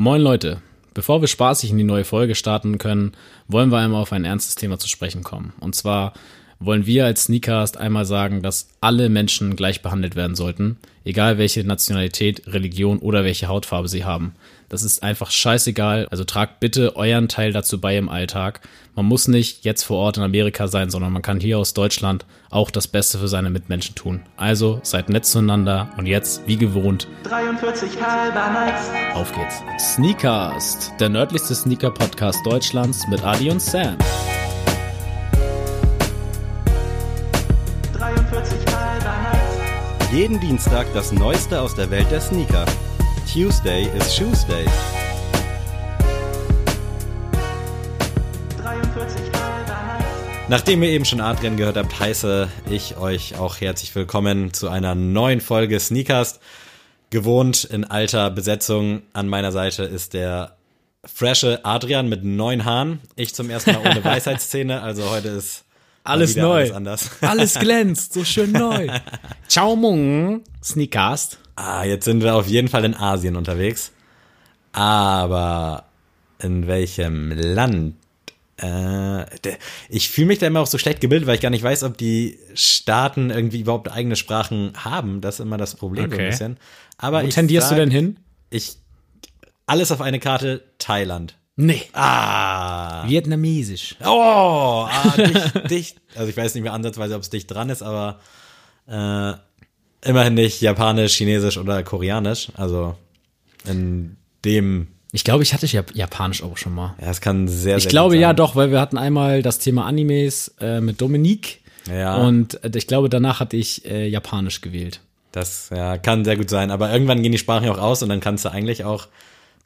Moin Leute, bevor wir spaßig in die neue Folge starten können, wollen wir einmal auf ein ernstes Thema zu sprechen kommen. Und zwar wollen wir als Sneakcast einmal sagen, dass alle Menschen gleich behandelt werden sollten, egal welche Nationalität, Religion oder welche Hautfarbe sie haben. Das ist einfach scheißegal. Also tragt bitte euren Teil dazu bei im Alltag. Man muss nicht jetzt vor Ort in Amerika sein, sondern man kann hier aus Deutschland auch das Beste für seine Mitmenschen tun. Also seid nett zueinander und jetzt, wie gewohnt, 43 halber Nights. auf geht's. Sneakcast, der nördlichste Sneaker-Podcast Deutschlands mit Adi und Sam. Jeden Dienstag das Neueste aus der Welt der Sneaker. Tuesday is Shoes Day. 43 halber Nights. Nachdem ihr eben schon Adrian gehört habt, heiße ich euch auch herzlich willkommen zu einer neuen Folge Sneakers. Gewohnt in alter Besetzung an meiner Seite ist der frische Adrian mit neun Haaren. Ich zum ersten Mal ohne Weisheitszähne, also heute ist Alles neu. Alles anders. Alles glänzt, so schön neu. Ciao Mung, Sneakcast. Ah, jetzt sind wir auf jeden Fall in Asien unterwegs. Aber in welchem Land? Äh, ich fühle mich da immer auch so schlecht gebildet, weil ich gar nicht weiß, ob die Staaten irgendwie überhaupt eigene Sprachen haben. Das ist immer das Problem so Okay. ein bisschen. Aber Wo ich tendierst sag, du denn hin? Ich alles auf eine Karte Thailand. Nee. Ah. Vietnamesisch. Oh, ah, dicht, dicht. Also ich weiß nicht mehr ansatzweise, ob es dicht dran ist, aber äh, immerhin nicht Japanisch, Chinesisch oder Koreanisch. Also in dem, Ich glaube, ich hatte Jap Japanisch auch schon mal. ja, es kann sehr, Ich sehr glaube gut ja doch, weil wir hatten einmal das Thema Animes äh, mit Dominique. Ja. Und äh, ich glaube, danach hatte ich äh, Japanisch gewählt. Das ja, kann sehr gut sein. Aber irgendwann gehen die Sprachen ja auch aus und dann kannst du eigentlich auch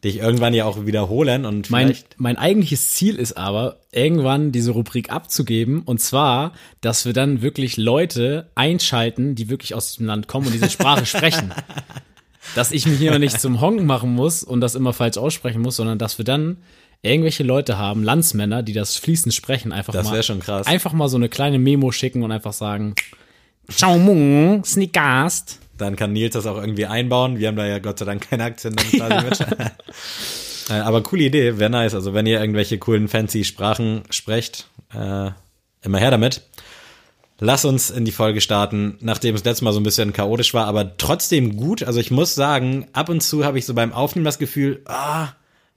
dich irgendwann ja auch wiederholen und Mein, mein eigentliches Ziel ist aber, irgendwann diese Rubrik abzugeben. Und zwar, dass wir dann wirklich Leute einschalten, die wirklich aus diesem Land kommen und diese Sprache sprechen. Dass ich mich hier nicht zum Honk machen muss und das immer falsch aussprechen muss, sondern dass wir dann irgendwelche Leute haben, Landsmänner, die das fließend sprechen, einfach Das mal. wär schon krass. Einfach mal so eine kleine Memo schicken und einfach sagen, Ciao Mung, Sneakast. Dann kann Nils das auch irgendwie einbauen. Wir haben da ja Gott sei Dank keine Aktien dann quasi mit. Äh, Aber coole Idee, wäre nice. Also wenn ihr irgendwelche coolen, fancy Sprachen sprecht, äh, immer her damit. Lass uns in die Folge starten, nachdem es letztes Mal so ein bisschen chaotisch war, aber trotzdem gut. Also ich muss sagen, ab und zu habe ich so beim Aufnehmen das Gefühl, ah,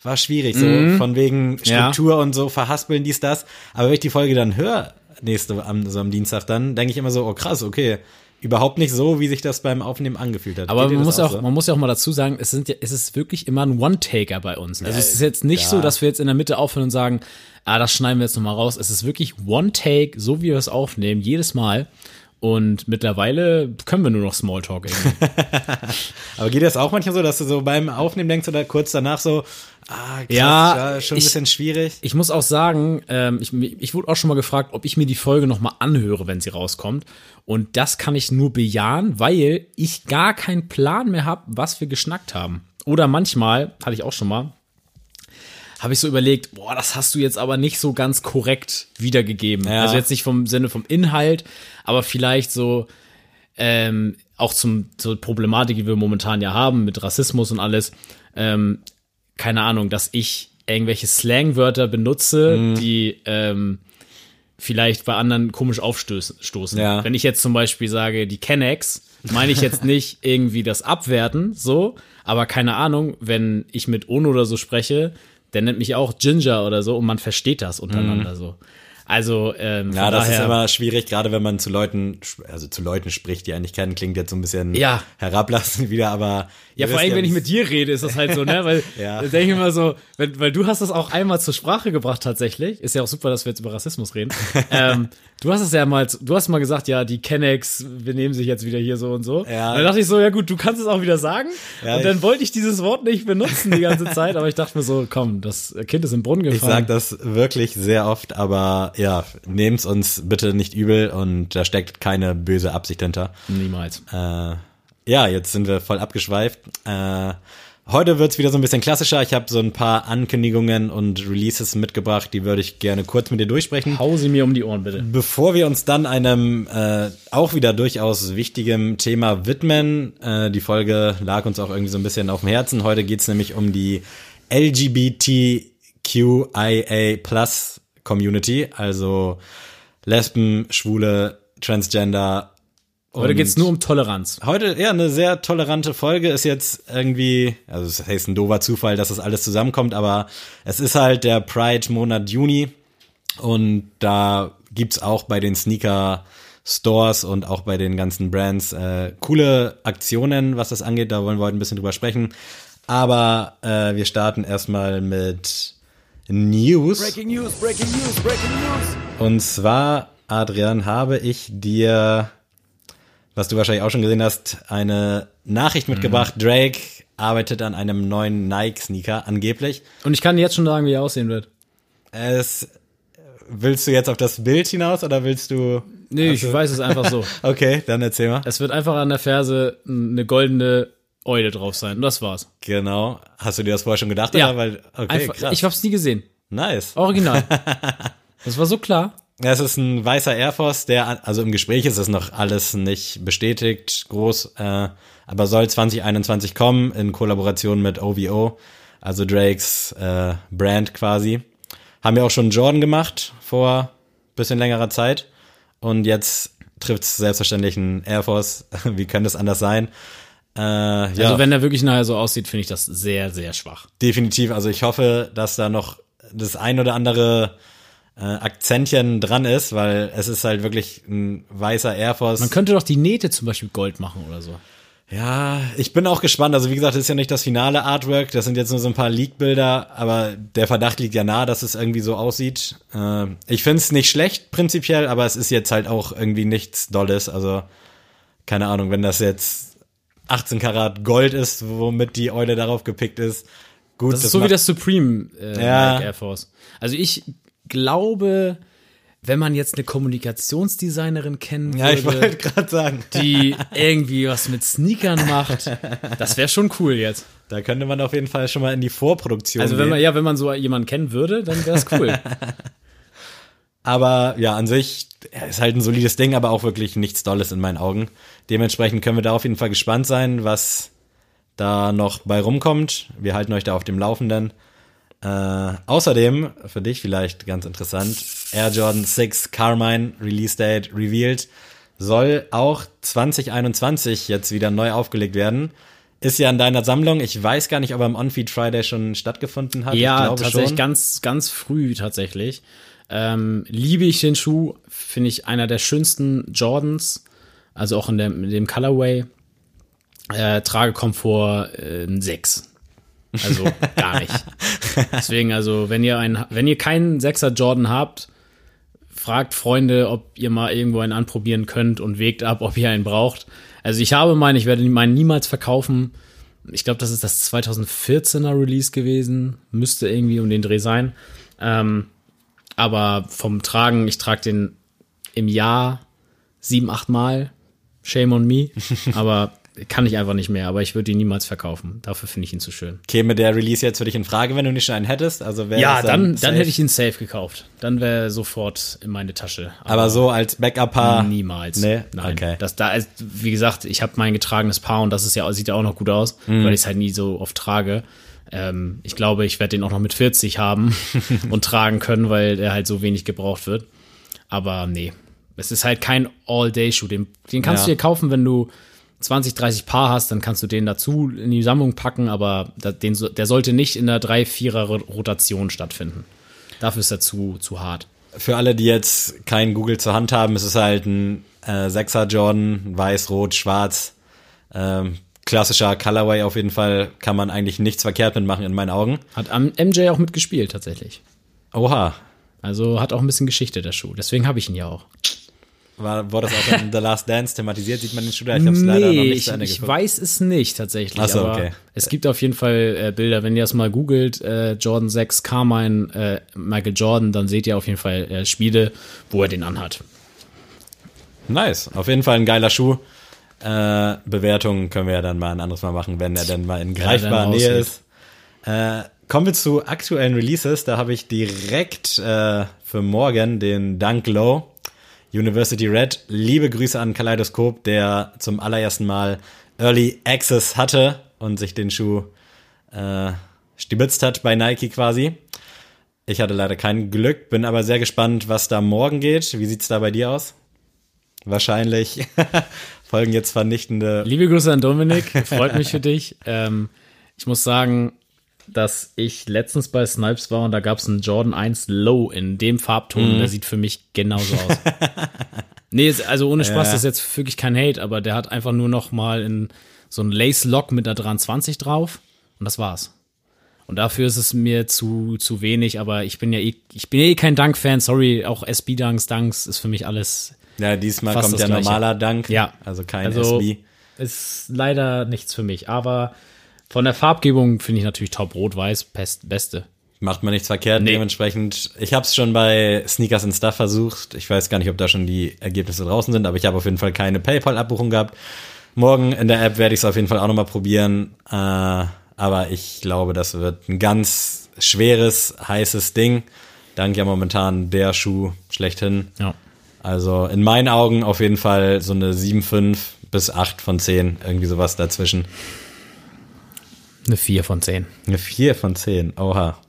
war schwierig, so von wegen Ja. Struktur und so, verhaspeln dies, das. Aber wenn ich die Folge dann höre, nächste, am, so am Dienstag dann, denke ich immer so, oh krass, okay. Überhaupt nicht so, wie sich das beim Aufnehmen angefühlt hat. Aber man muss, auch, so? man muss ja auch mal dazu sagen, es, sind ja, es ist wirklich immer ein One-Taker bei uns. Also es ist jetzt nicht ja. so, dass wir jetzt in der Mitte aufhören und sagen, ah, das schneiden wir jetzt nochmal raus. Es ist wirklich One-Take, so wie wir es aufnehmen, jedes Mal. Und mittlerweile können wir nur noch Smalltalk irgendwie. Aber geht das auch manchmal so, dass du so beim Aufnehmen denkst oder kurz danach so, ah, krass, Ja, ja, schon ein ich- bisschen schwierig. Ich muss auch sagen, ähm, ich, ich wurde auch schon mal gefragt, ob ich mir die Folge nochmal anhöre, wenn sie rauskommt. Und das kann ich nur bejahen, weil ich gar keinen Plan mehr habe, was wir geschnackt haben. Oder manchmal, hatte ich auch schon mal, habe ich so überlegt, boah, das hast du jetzt aber nicht so ganz korrekt wiedergegeben. Ja. Also jetzt nicht vom Sinne vom Inhalt, aber vielleicht so ähm, auch zum, zur Problematik, die wir momentan ja haben mit Rassismus und alles. Ähm, keine Ahnung, dass ich irgendwelche Slangwörter benutze, Mhm. die ähm, vielleicht bei anderen komisch aufstoßen. stoßen. Ja. Wenn ich jetzt zum Beispiel sage, die Kennex, meine ich jetzt nicht irgendwie das Abwerten, so, aber keine Ahnung, wenn ich mit Ono oder so spreche, der nennt mich auch Ginger oder so und man versteht das untereinander so. Also, ähm. Ja, das daher, ist immer schwierig, gerade wenn man zu Leuten, also zu Leuten spricht, die einen nicht kennen, klingt jetzt so ein bisschen Ja. herablassend wieder, aber. Ja, vor allem, wenn ich mit dir rede, ist das halt so, ne? Weil Ja. denke ich immer so, wenn, weil du hast das auch einmal zur Sprache gebracht tatsächlich. Ist ja auch super, dass wir jetzt über Rassismus reden. ähm, du hast es ja mal, du hast mal gesagt, ja, die Kennex benehmen sich jetzt wieder hier so und so. Ja. Und dann dachte ich so, ja gut, du kannst es auch wieder sagen. Ja, und dann ich- wollte ich dieses Wort nicht benutzen die ganze Zeit, aber ich dachte mir so, komm, das Kind ist im Brunnen Ich gefallen. sage das wirklich sehr oft, aber ja, nehmt's uns bitte nicht übel und da steckt keine böse Absicht hinter. Niemals. Äh, ja, jetzt sind wir voll abgeschweift. Äh, heute wird's wieder so ein bisschen klassischer. Ich habe so ein paar Ankündigungen und Releases mitgebracht, die würde ich gerne kurz mit dir durchsprechen. Hau sie mir um die Ohren, bitte. Bevor wir uns dann einem äh, auch wieder durchaus wichtigem Thema widmen, äh, die Folge lag uns auch irgendwie so ein bisschen auf dem Herzen. Heute geht's nämlich um die LGBTQIA Plus Community, also Lesben, Schwule, Transgender. Heute geht's nur um Toleranz. Heute, ja, eine sehr tolerante Folge ist jetzt irgendwie, also es heißt ein doofer Zufall, dass das alles zusammenkommt, aber es ist halt der Pride-Monat Juni und da gibt's auch bei den Sneaker Stores und auch bei den ganzen Brands äh, coole Aktionen, was das angeht. Da wollen wir heute ein bisschen drüber sprechen. Aber äh, wir starten erstmal mit News. News, Breaking News, Breaking News. Und zwar, Adrian, habe ich dir, was du wahrscheinlich auch schon gesehen hast, eine Nachricht mitgebracht. Drake arbeitet an einem neuen Nike-Sneaker, angeblich. Und ich kann jetzt schon sagen, wie er aussehen wird. Es, willst du jetzt auf das Bild hinaus oder willst du? Nee, ich weiß es einfach so. Okay, dann erzähl mal. Es wird einfach an der Ferse eine goldene Eule drauf sein. Und das war's. Genau. Hast du dir das vorher schon gedacht? Ja. Weil, okay, einfach, krass. Ich hab's nie gesehen. nice. Original. das war so klar. Es ist ein weißer Air Force, der, also im Gespräch ist es noch alles nicht bestätigt, groß, äh, aber soll 2021 kommen in Kollaboration mit OVO, also Drakes äh, Brand quasi. Haben wir auch schon Jordan gemacht vor bisschen längerer Zeit und jetzt trifft es selbstverständlich ein Air Force. Wie könnte es anders sein? Äh, ja, Also wenn er wirklich nachher so aussieht, finde ich das sehr, sehr schwach. definitiv. Also ich hoffe, dass da noch das ein oder andere äh, Akzentchen dran ist, weil es ist halt wirklich ein weißer Air Force. Man könnte doch die Nähte zum Beispiel Gold machen oder so. Ja, ich bin auch gespannt. Also wie gesagt, das ist ja nicht das finale Artwork. Das sind jetzt nur so ein paar Leak-Bilder, aber der Verdacht liegt ja nahe, dass es irgendwie so aussieht. Äh, ich finde es nicht schlecht prinzipiell, aber es ist jetzt halt auch irgendwie nichts Dolles. Also keine Ahnung, wenn das jetzt 18 Karat Gold ist, womit die Eule darauf gepickt ist. Gut, Das ist so wie das Supreme äh, Ja. Air Force. Also ich glaube, wenn man jetzt eine Kommunikationsdesignerin kennen Ja, ich wollte würde, gerade sagen, die irgendwie was mit Sneakern macht, das wäre schon cool jetzt. da könnte man auf jeden Fall schon mal in die Vorproduktion Also wenn gehen. man ja, wenn man so jemanden kennen würde, dann wäre es cool. Aber ja, an sich ist halt ein solides Ding, aber auch wirklich nichts Dolles in meinen Augen. Dementsprechend können wir da auf jeden Fall gespannt sein, was da noch bei rumkommt. Wir halten euch da auf dem Laufenden. Äh, außerdem, für dich vielleicht ganz interessant, Air Jordan 6 Carmine Release Date revealed, soll auch 2021 jetzt wieder neu aufgelegt werden. Ist ja in deiner Sammlung. Ich weiß gar nicht, ob er am On-Feed Friday schon stattgefunden hat. ja, tatsächlich schon. ganz, ganz früh tatsächlich. Ähm, liebe ich den Schuh, finde ich einer der schönsten Jordans, also auch in, dem- in dem Colorway. Äh, Tragekomfort äh, ein 6. Also gar nicht. Deswegen, also, wenn ihr einen, wenn ihr keinen 6er Jordan habt, fragt Freunde, ob ihr mal irgendwo einen anprobieren könnt und wägt ab, ob ihr einen braucht. Also ich habe meinen, ich werde meinen niemals verkaufen. Ich glaube, das ist das 2014er Release gewesen. Müsste irgendwie um den Dreh sein. Ähm, aber vom Tragen, ich trage den im Jahr sieben, acht Mal. Shame on me. Aber kann ich einfach nicht mehr. Aber ich würde ihn niemals verkaufen. Dafür finde ich ihn zu schön. Käme der Release jetzt für dich in Frage, wenn du nicht schon einen hättest? Also wäre Ja, dann, dann safe? hätte ich ihn safe gekauft. Dann wäre er sofort in meine Tasche. Aber so als Backup-Paar. Niemals. Nee? Nein. Okay. Das da ist, wie gesagt, ich habe mein getragenes Paar und das ist ja, sieht ja auch noch gut aus, Mhm. weil ich es halt nie so oft trage. Ähm, ich glaube, ich werde den auch noch mit 40 haben und tragen können, weil der halt so wenig gebraucht wird. Aber nee, es ist halt kein All-Day-Schuh. Den, den kannst Ja. du dir kaufen, wenn du 20, 30 Paar hast, dann kannst du den dazu in die Sammlung packen, aber den, der sollte nicht in der 3-4er-Rotation stattfinden. Dafür ist er zu, zu hart. Für alle, die jetzt kein Google zur Hand haben, es ist halt ein äh, 6er Jordan, weiß, rot, schwarz. Ähm, klassischer Colorway auf jeden Fall, kann man eigentlich nichts verkehrt mitmachen in meinen Augen. Hat am MJ auch mitgespielt, tatsächlich. Oha, Also hat auch ein bisschen Geschichte, der Schuh. Deswegen habe ich ihn ja auch. war, wurde das auch in The Last Dance thematisiert? Sieht man den Schuh da? Ich habe es leider noch Nee, nicht ich, zu Ende ich weiß es nicht tatsächlich. Ach so, aber okay. Es gibt auf jeden Fall äh, Bilder, wenn ihr das mal googelt, äh, Jordan 6 Carmine, äh, Michael Jordan, dann seht ihr auf jeden Fall äh, Spiele, wo er den anhat. Nice, auf jeden Fall ein geiler Schuh. Äh, Bewertungen können wir ja dann mal ein anderes Mal machen, wenn er dann mal in er greifbarer Nähe aussieht. ist. Äh, kommen wir zu aktuellen Releases. Da habe ich direkt äh, für morgen den Dunk Low University Red. Liebe Grüße an Kaleidoskop, der zum allerersten Mal Early Access hatte und sich den Schuh äh, stibitzt hat bei Nike quasi. Ich hatte leider kein Glück, bin aber sehr gespannt, was da morgen geht. Wie sieht's da bei dir aus? Wahrscheinlich folgen jetzt vernichtende. Liebe Grüße an Dominik, freut mich für dich. Ähm, ich muss sagen, dass ich letztens bei Snipes war und da gab es einen Jordan 1 Low in dem Farbton. Mhm. Der sieht für mich genauso aus. nee, also ohne Spaß, Ja. das ist jetzt wirklich kein Hate, aber der hat einfach nur noch mal in so ein Lace Lock mit der 23 drauf und das war's. Und dafür ist es mir zu, zu wenig, aber ich bin ja eh, ich bin ja eh kein Dunk-Fan, sorry, auch SB-Dunks, Dunks ist für mich alles, Ja, diesmal Fast kommt Gleiche. normaler Dank. Ja. Also kein Also- SB. ist leider nichts für mich. Aber von der Farbgebung finde ich natürlich top rot-weiß, pest, beste. Macht man nichts verkehrt. Nee. Dementsprechend, ich habe es schon bei Sneakers and Stuff versucht. Ich weiß gar nicht, ob da schon die Ergebnisse draußen sind, aber ich habe auf jeden Fall keine PayPal-Abbuchung gehabt. Morgen in der App werde ich es auf jeden Fall auch nochmal probieren. Äh, aber ich glaube, das wird ein ganz schweres, heißes Ding. Dank ja momentan der Schuh schlechthin. Ja. Also in meinen Augen auf jeden Fall so eine 7,5 bis 8 von 10. Irgendwie sowas dazwischen. Eine 4 von 10. Eine 4 von 10, oha.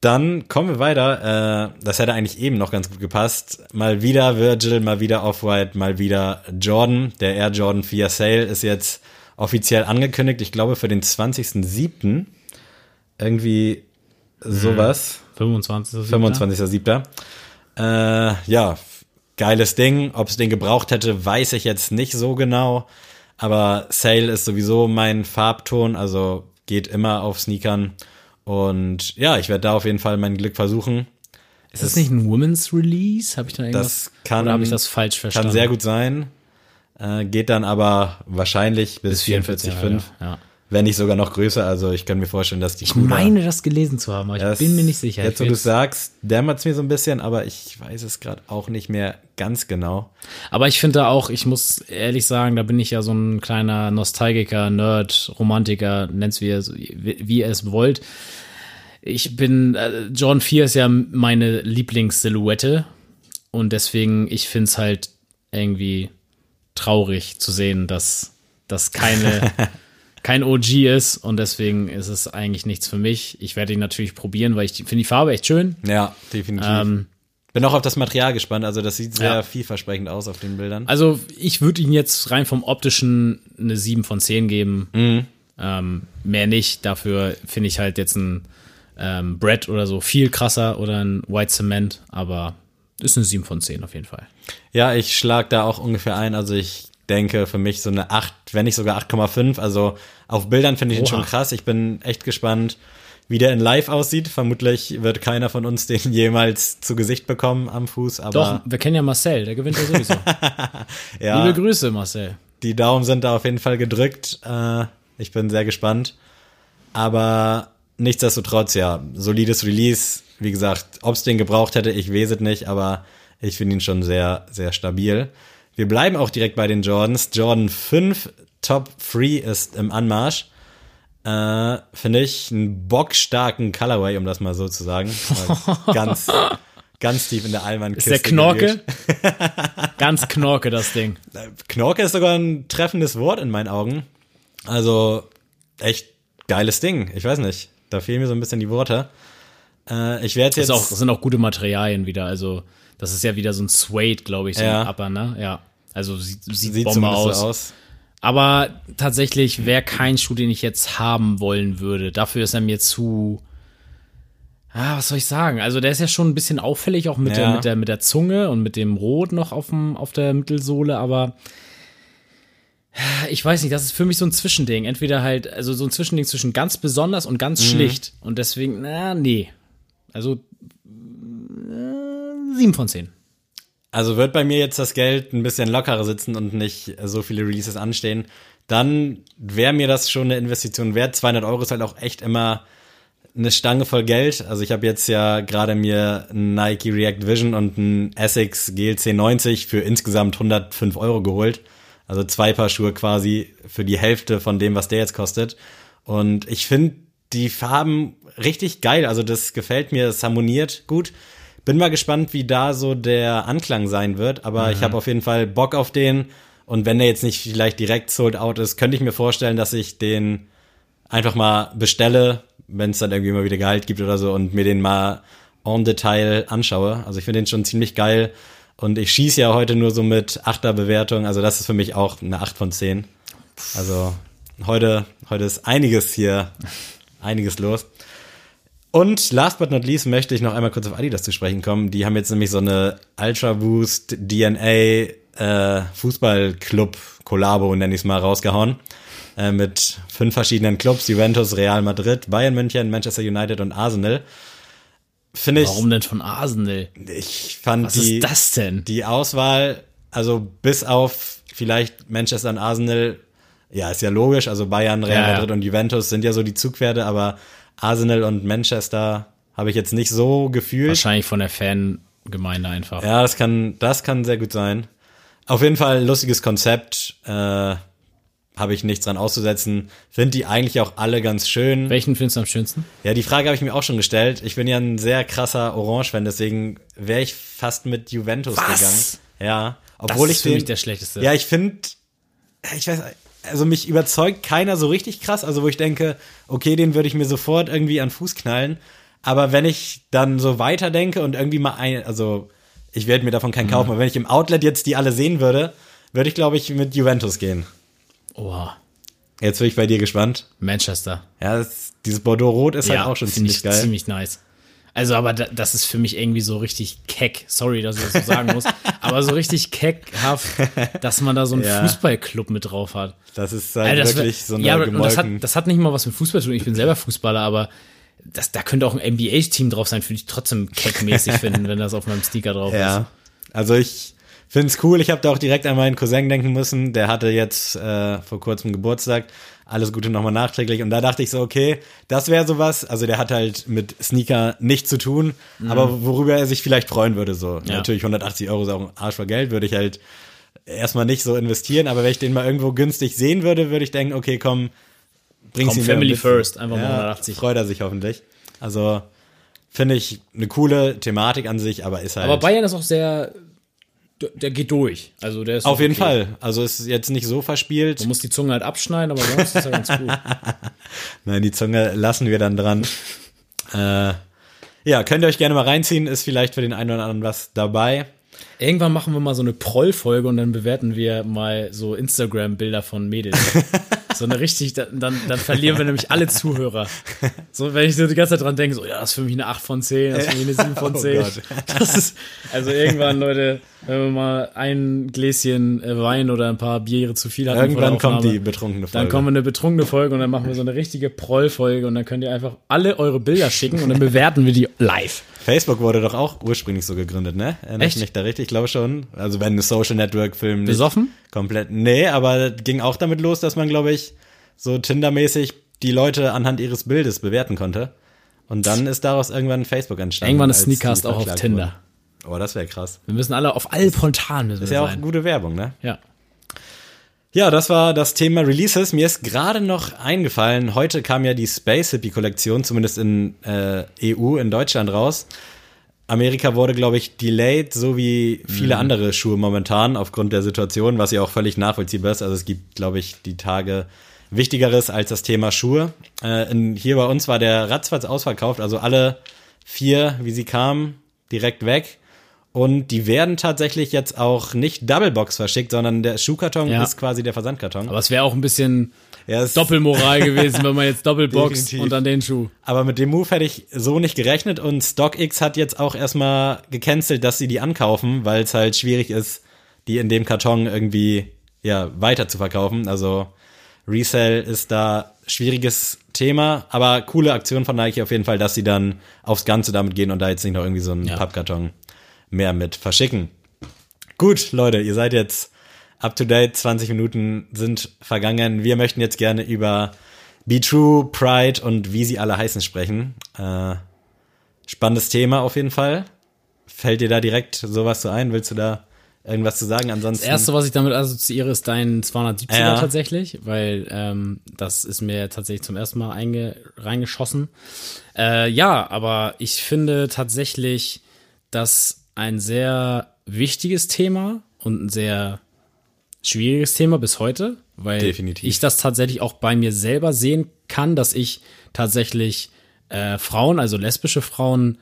Dann kommen wir weiter. Äh, das hätte eigentlich eben noch ganz gut gepasst. Mal wieder Virgil, mal wieder Off-White, mal wieder Jordan. Der Air Jordan 4 Sale ist jetzt offiziell angekündigt. Ich glaube für den 20.07. Irgendwie sowas. 25. 25.07. Äh, ja, geiles Ding. Ob es den gebraucht hätte, weiß ich jetzt nicht so genau. Aber Sale ist sowieso mein Farbton, also geht immer auf Sneakern. Und ja, ich werde da auf jeden Fall mein Glück versuchen. Ist das nicht ein Women's Release? Habe ich da irgendwas? Das kann, Oder habe ich das falsch verstanden? kann sehr gut sein. Äh, geht dann aber wahrscheinlich bis, 44,5. Ja, ja. Wenn nicht sogar noch größer. Also ich kann mir vorstellen, dass die Ich meine, das gelesen zu haben, aber ich Das- bin mir nicht sicher. Jetzt, wo du sagst, dämmert's mir so ein bisschen, aber ich weiß es gerade auch nicht mehr ganz genau. aber ich finde auch, ich muss ehrlich sagen, da bin ich ja so ein kleiner Nostalgiker, Nerd, Romantiker, nennt's wie ihr, wie ihr es wollt. Ich bin, äh, John 4 ist ja meine Lieblingssilhouette und deswegen, ich find's halt irgendwie traurig zu sehen, dass das keine, kein OG ist und deswegen ist es eigentlich nichts für mich. Ich werde ihn natürlich probieren, weil ich finde die Farbe echt schön. Ja, definitiv. Ähm, Bin auch auf das Material gespannt. Also das sieht sehr Ja. vielversprechend aus auf den Bildern. Also ich würde ihm jetzt rein vom optischen eine 7 von 10 geben. Mhm. Ähm, mehr nicht. Dafür finde ich halt jetzt ein ähm, Brett oder so viel krasser oder ein White Cement, aber ist eine 7 von 10 auf jeden Fall. Ja, ich schlag da auch ungefähr ein. Also ich denke für mich so eine 8, wenn nicht sogar 8,5. Also auf Bildern finde ich ihn Oha. schon krass. Ich bin echt gespannt, wie der in Live aussieht. Vermutlich wird keiner von uns den jemals zu Gesicht bekommen am Fuß. Aber Doch, wir kennen ja Marcel, der gewinnt ja sowieso. ja, Liebe Grüße, Marcel. die Daumen sind da auf jeden Fall gedrückt. Äh, ich bin sehr gespannt. Aber nichtsdestotrotz, ja, solides Release. Wie gesagt, ob es den gebraucht hätte, ich weiß es nicht, aber ich finde ihn schon sehr, sehr stabil. Wir bleiben auch direkt bei den Jordans. Jordan 5 Top 3 ist im Anmarsch. Äh, finde ich einen bockstarken Colorway, um das mal so zu sagen. Ganz, ganz tief in der allmann Ist der Knorke? Ganz Knorke, das Ding. Knorke ist sogar ein treffendes Wort in meinen Augen. Also echt geiles Ding. Ich weiß nicht. Da fehlen mir so ein bisschen die Worte. Äh, ich werde jetzt auch, das sind auch gute Materialien wieder. Also, das ist ja wieder so ein Suede, glaube ich, so Ja. ein Upper, ne? Ja. Also sieht, sieht, sieht Bombe aus. so aus. Aber tatsächlich wäre kein Schuh, den ich jetzt haben wollen würde. Dafür ist er mir zu. Ah, was soll ich sagen? Also der ist ja schon ein bisschen auffällig, auch mit, der, Ja. mit, der, mit der Zunge und mit dem Rot noch auf, dem, auf der Mittelsohle, aber ich weiß nicht, das ist für mich so ein Zwischending. Entweder halt, also so ein Zwischending zwischen ganz besonders und Mhm. ganz schlicht. Und deswegen, na, nee. Also äh, sieben von zehn. Also wird bei mir jetzt das Geld ein bisschen lockerer sitzen und nicht so viele Releases anstehen, dann wäre mir das schon eine Investition wert. 200 Euro ist halt auch echt immer eine Stange voll Geld. Also ich habe jetzt ja gerade mir ein Nike React Vision und ein Essex GLC 90 für insgesamt 105 Euro geholt. Also zwei Paar Schuhe quasi für die Hälfte von dem, was der jetzt kostet. Und ich finde die Farben richtig geil. Also das gefällt mir, es harmoniert gut. Bin mal gespannt, wie da so der Anklang sein wird. Aber ich habe auf jeden Fall Bock auf den. Und wenn der jetzt nicht vielleicht direkt sold out ist, könnte ich mir vorstellen, dass ich den einfach mal bestelle, wenn es dann irgendwie mal wieder Gehalt gibt oder so und mir den mal en Detail anschaue. Also ich finde den schon ziemlich geil und ich schieße ja heute nur so mit achter Bewertung, also das ist für mich auch eine 8 von 10. Also heute, heute ist einiges hier, einiges los. Und last but not least möchte ich noch einmal kurz auf Adidas zu sprechen kommen. Die haben jetzt nämlich so eine Ultra Boost DNA äh, Fußballclub Kollabo, nenne ich es mal, rausgehauen. Äh, mit fünf verschiedenen Clubs, Juventus, Real Madrid, Bayern München, Manchester United und Arsenal. Finde ich, Warum denn von Arsenal? ich fand Was die, ist das denn? die Auswahl, also bis auf vielleicht Manchester und Arsenal, ja, ist ja logisch, also Bayern, Real Ja, ja. Madrid und Juventus sind ja so die Zugpferde, aber Arsenal und Manchester habe ich jetzt nicht so gefühlt. Wahrscheinlich von der Fangemeinde einfach. Ja, das kann, das kann sehr gut sein. Auf jeden Fall ein lustiges Konzept, äh, habe ich nichts dran auszusetzen. Finde die eigentlich auch alle ganz schön. Welchen findest du am schönsten? Ja, die Frage habe ich mir auch schon gestellt. Ich bin ja ein sehr krasser Orange-Fan, deswegen wäre ich fast mit Juventus Was? gegangen. Ja, Das obwohl ist ich für den, mich der schlechteste. Ja, ich finde, ich weiß, also mich überzeugt keiner so richtig krass, also wo ich denke, okay, den würde ich mir sofort irgendwie an Fuß knallen. Aber wenn ich dann so weiterdenke und irgendwie mal ein, also ich werde mir davon keinen kaufen, aber wenn ich im Outlet jetzt die alle sehen würde, würde ich, glaube ich, mit Juventus gehen. Oha. Jetzt bin ich bei dir gespannt. Manchester. Ja, das, dieses Bordeaux-Rot ist halt auch schon ziemlich ich geil. ziemlich nice. Also, aber da, das ist für mich irgendwie so richtig keck. Sorry, dass ich das so sagen muss. aber so richtig keckhaft, dass man da so einen Ja. Fußballclub mit drauf hat. Das ist halt Alter, das wirklich wär- so eine ja, das hat, das hat nicht mal was mit Fußball zu tun. Ich bin selber Fußballer, aber das, da könnte auch ein NBA-Team drauf sein, würde ich trotzdem keckmäßig finden, wenn das auf meinem Sticker drauf ist. Ja, also ich finde es cool. Ich habe da auch direkt an meinen Cousin denken müssen. Der hatte jetzt äh, vor kurzem Geburtstag. Alles Gute nochmal nachträglich. Und da dachte ich so, okay, das wäre sowas. Also der hat halt mit Sneaker nichts zu tun, aber worüber er sich vielleicht freuen würde. So Mhm. Ja. natürlich 180 Euro ist auch ein Arsch voll Geld, würde ich halt erstmal nicht so investieren. Aber wenn ich den mal irgendwo günstig sehen würde, würde ich denken, okay, komm, bring's Komm, ihm Family mit. first, einfach mal ja, 180. Freut er sich hoffentlich. Also finde ich eine coole Thematik an sich, aber ist halt. Aber Bayern ist auch sehr, der, geht durch. Also der ist Auf jeden okay. Fall. Also ist jetzt nicht so verspielt. Man muss die Zunge halt abschneiden, aber sonst ist er ganz gut. Nein, die Zunge lassen wir dann dran. äh, ja, könnt ihr euch gerne mal reinziehen. Ist vielleicht für den einen oder anderen was dabei. Irgendwann machen wir mal so eine Proll-Folge und dann bewerten wir mal so Instagram-Bilder von Mädels. so eine richtig, dann, dann, verlieren wir nämlich alle Zuhörer. So, wenn ich so die ganze Zeit dran denke, so, ja, das ist für mich eine 8 von 10, das ist für mich eine 7 von Oh 10. Gott. das ist, also irgendwann, Leute, wenn wir mal ein Gläschen äh, Wein oder ein paar Biere zu viel der Irgendwann kommt die betrunkene Folge. Dann kommen wir eine betrunkene Folge und dann machen wir so eine richtige Proll-Folge und dann könnt ihr einfach alle eure Bilder schicken und dann bewerten wir die live. Facebook wurde doch auch ursprünglich so gegründet, ne? Erinnere ich Echt? mich da richtig? Ich glaube schon. Also wenn ein Social Network Film nicht Besoffen? komplett. Nee, aber ging auch damit los, dass man, glaube ich, so Tinder-mäßig die Leute anhand ihres Bildes bewerten konnte. Und dann ist daraus irgendwann Facebook entstanden. Irgendwann ist Sneakcast auch auf Tinder. Oh, das wäre krass. Wir müssen alle auf allen Portalen müssen Ist ja auch sein. gute Werbung, ne? Ja. Ja, das war das Thema Releases. Mir ist gerade noch eingefallen, heute kam ja die Space Hippie Kollektion, zumindest in äh, EU, in Deutschland raus. Amerika wurde, glaube ich, delayed, so wie viele andere Schuhe momentan aufgrund der Situation, was ja auch völlig nachvollziehbar ist. Also es gibt, glaube ich, die Tage Wichtigeres als das Thema Schuhe. Äh, in, hier bei uns war der ratzfatz ausverkauft, also alle vier, wie sie kamen, direkt weg. Und die werden tatsächlich jetzt auch nicht Doublebox verschickt, sondern der Schuhkarton Ja. ist quasi der Versandkarton. Aber es wäre auch ein bisschen Ja, Doppelmoral gewesen, wenn man jetzt Definitiv. und dann den Schuh. Aber mit dem Move hätte ich so nicht gerechnet und StockX hat jetzt auch erstmal gecancelt, dass sie die ankaufen, weil es halt schwierig ist, die in dem Karton irgendwie ja weiter zu verkaufen. Also Resell ist da schwieriges Thema, aber coole Aktion von Nike auf jeden Fall, dass sie dann aufs Ganze damit gehen und da jetzt nicht noch irgendwie so einen Ja. Pappkarton mehr mit verschicken. Gut, Leute, ihr seid jetzt up to date, 20 Minuten sind vergangen. Wir möchten jetzt gerne über Be True, Pride und wie sie alle heißen sprechen. Äh, spannendes Thema auf jeden Fall. Fällt dir da direkt sowas so ein? Willst du da irgendwas zu sagen? Ansonsten. Das erste, was ich damit assoziiere, ist dein 270er Ja. tatsächlich, weil ähm, das ist mir tatsächlich zum ersten Mal einge reingeschossen. Äh, ja, aber ich finde tatsächlich, dass ein sehr wichtiges Thema und ein sehr schwieriges Thema bis heute, weil Definitiv. ich das tatsächlich auch bei mir selber sehen kann, dass ich tatsächlich äh, Frauen, also lesbische Frauen,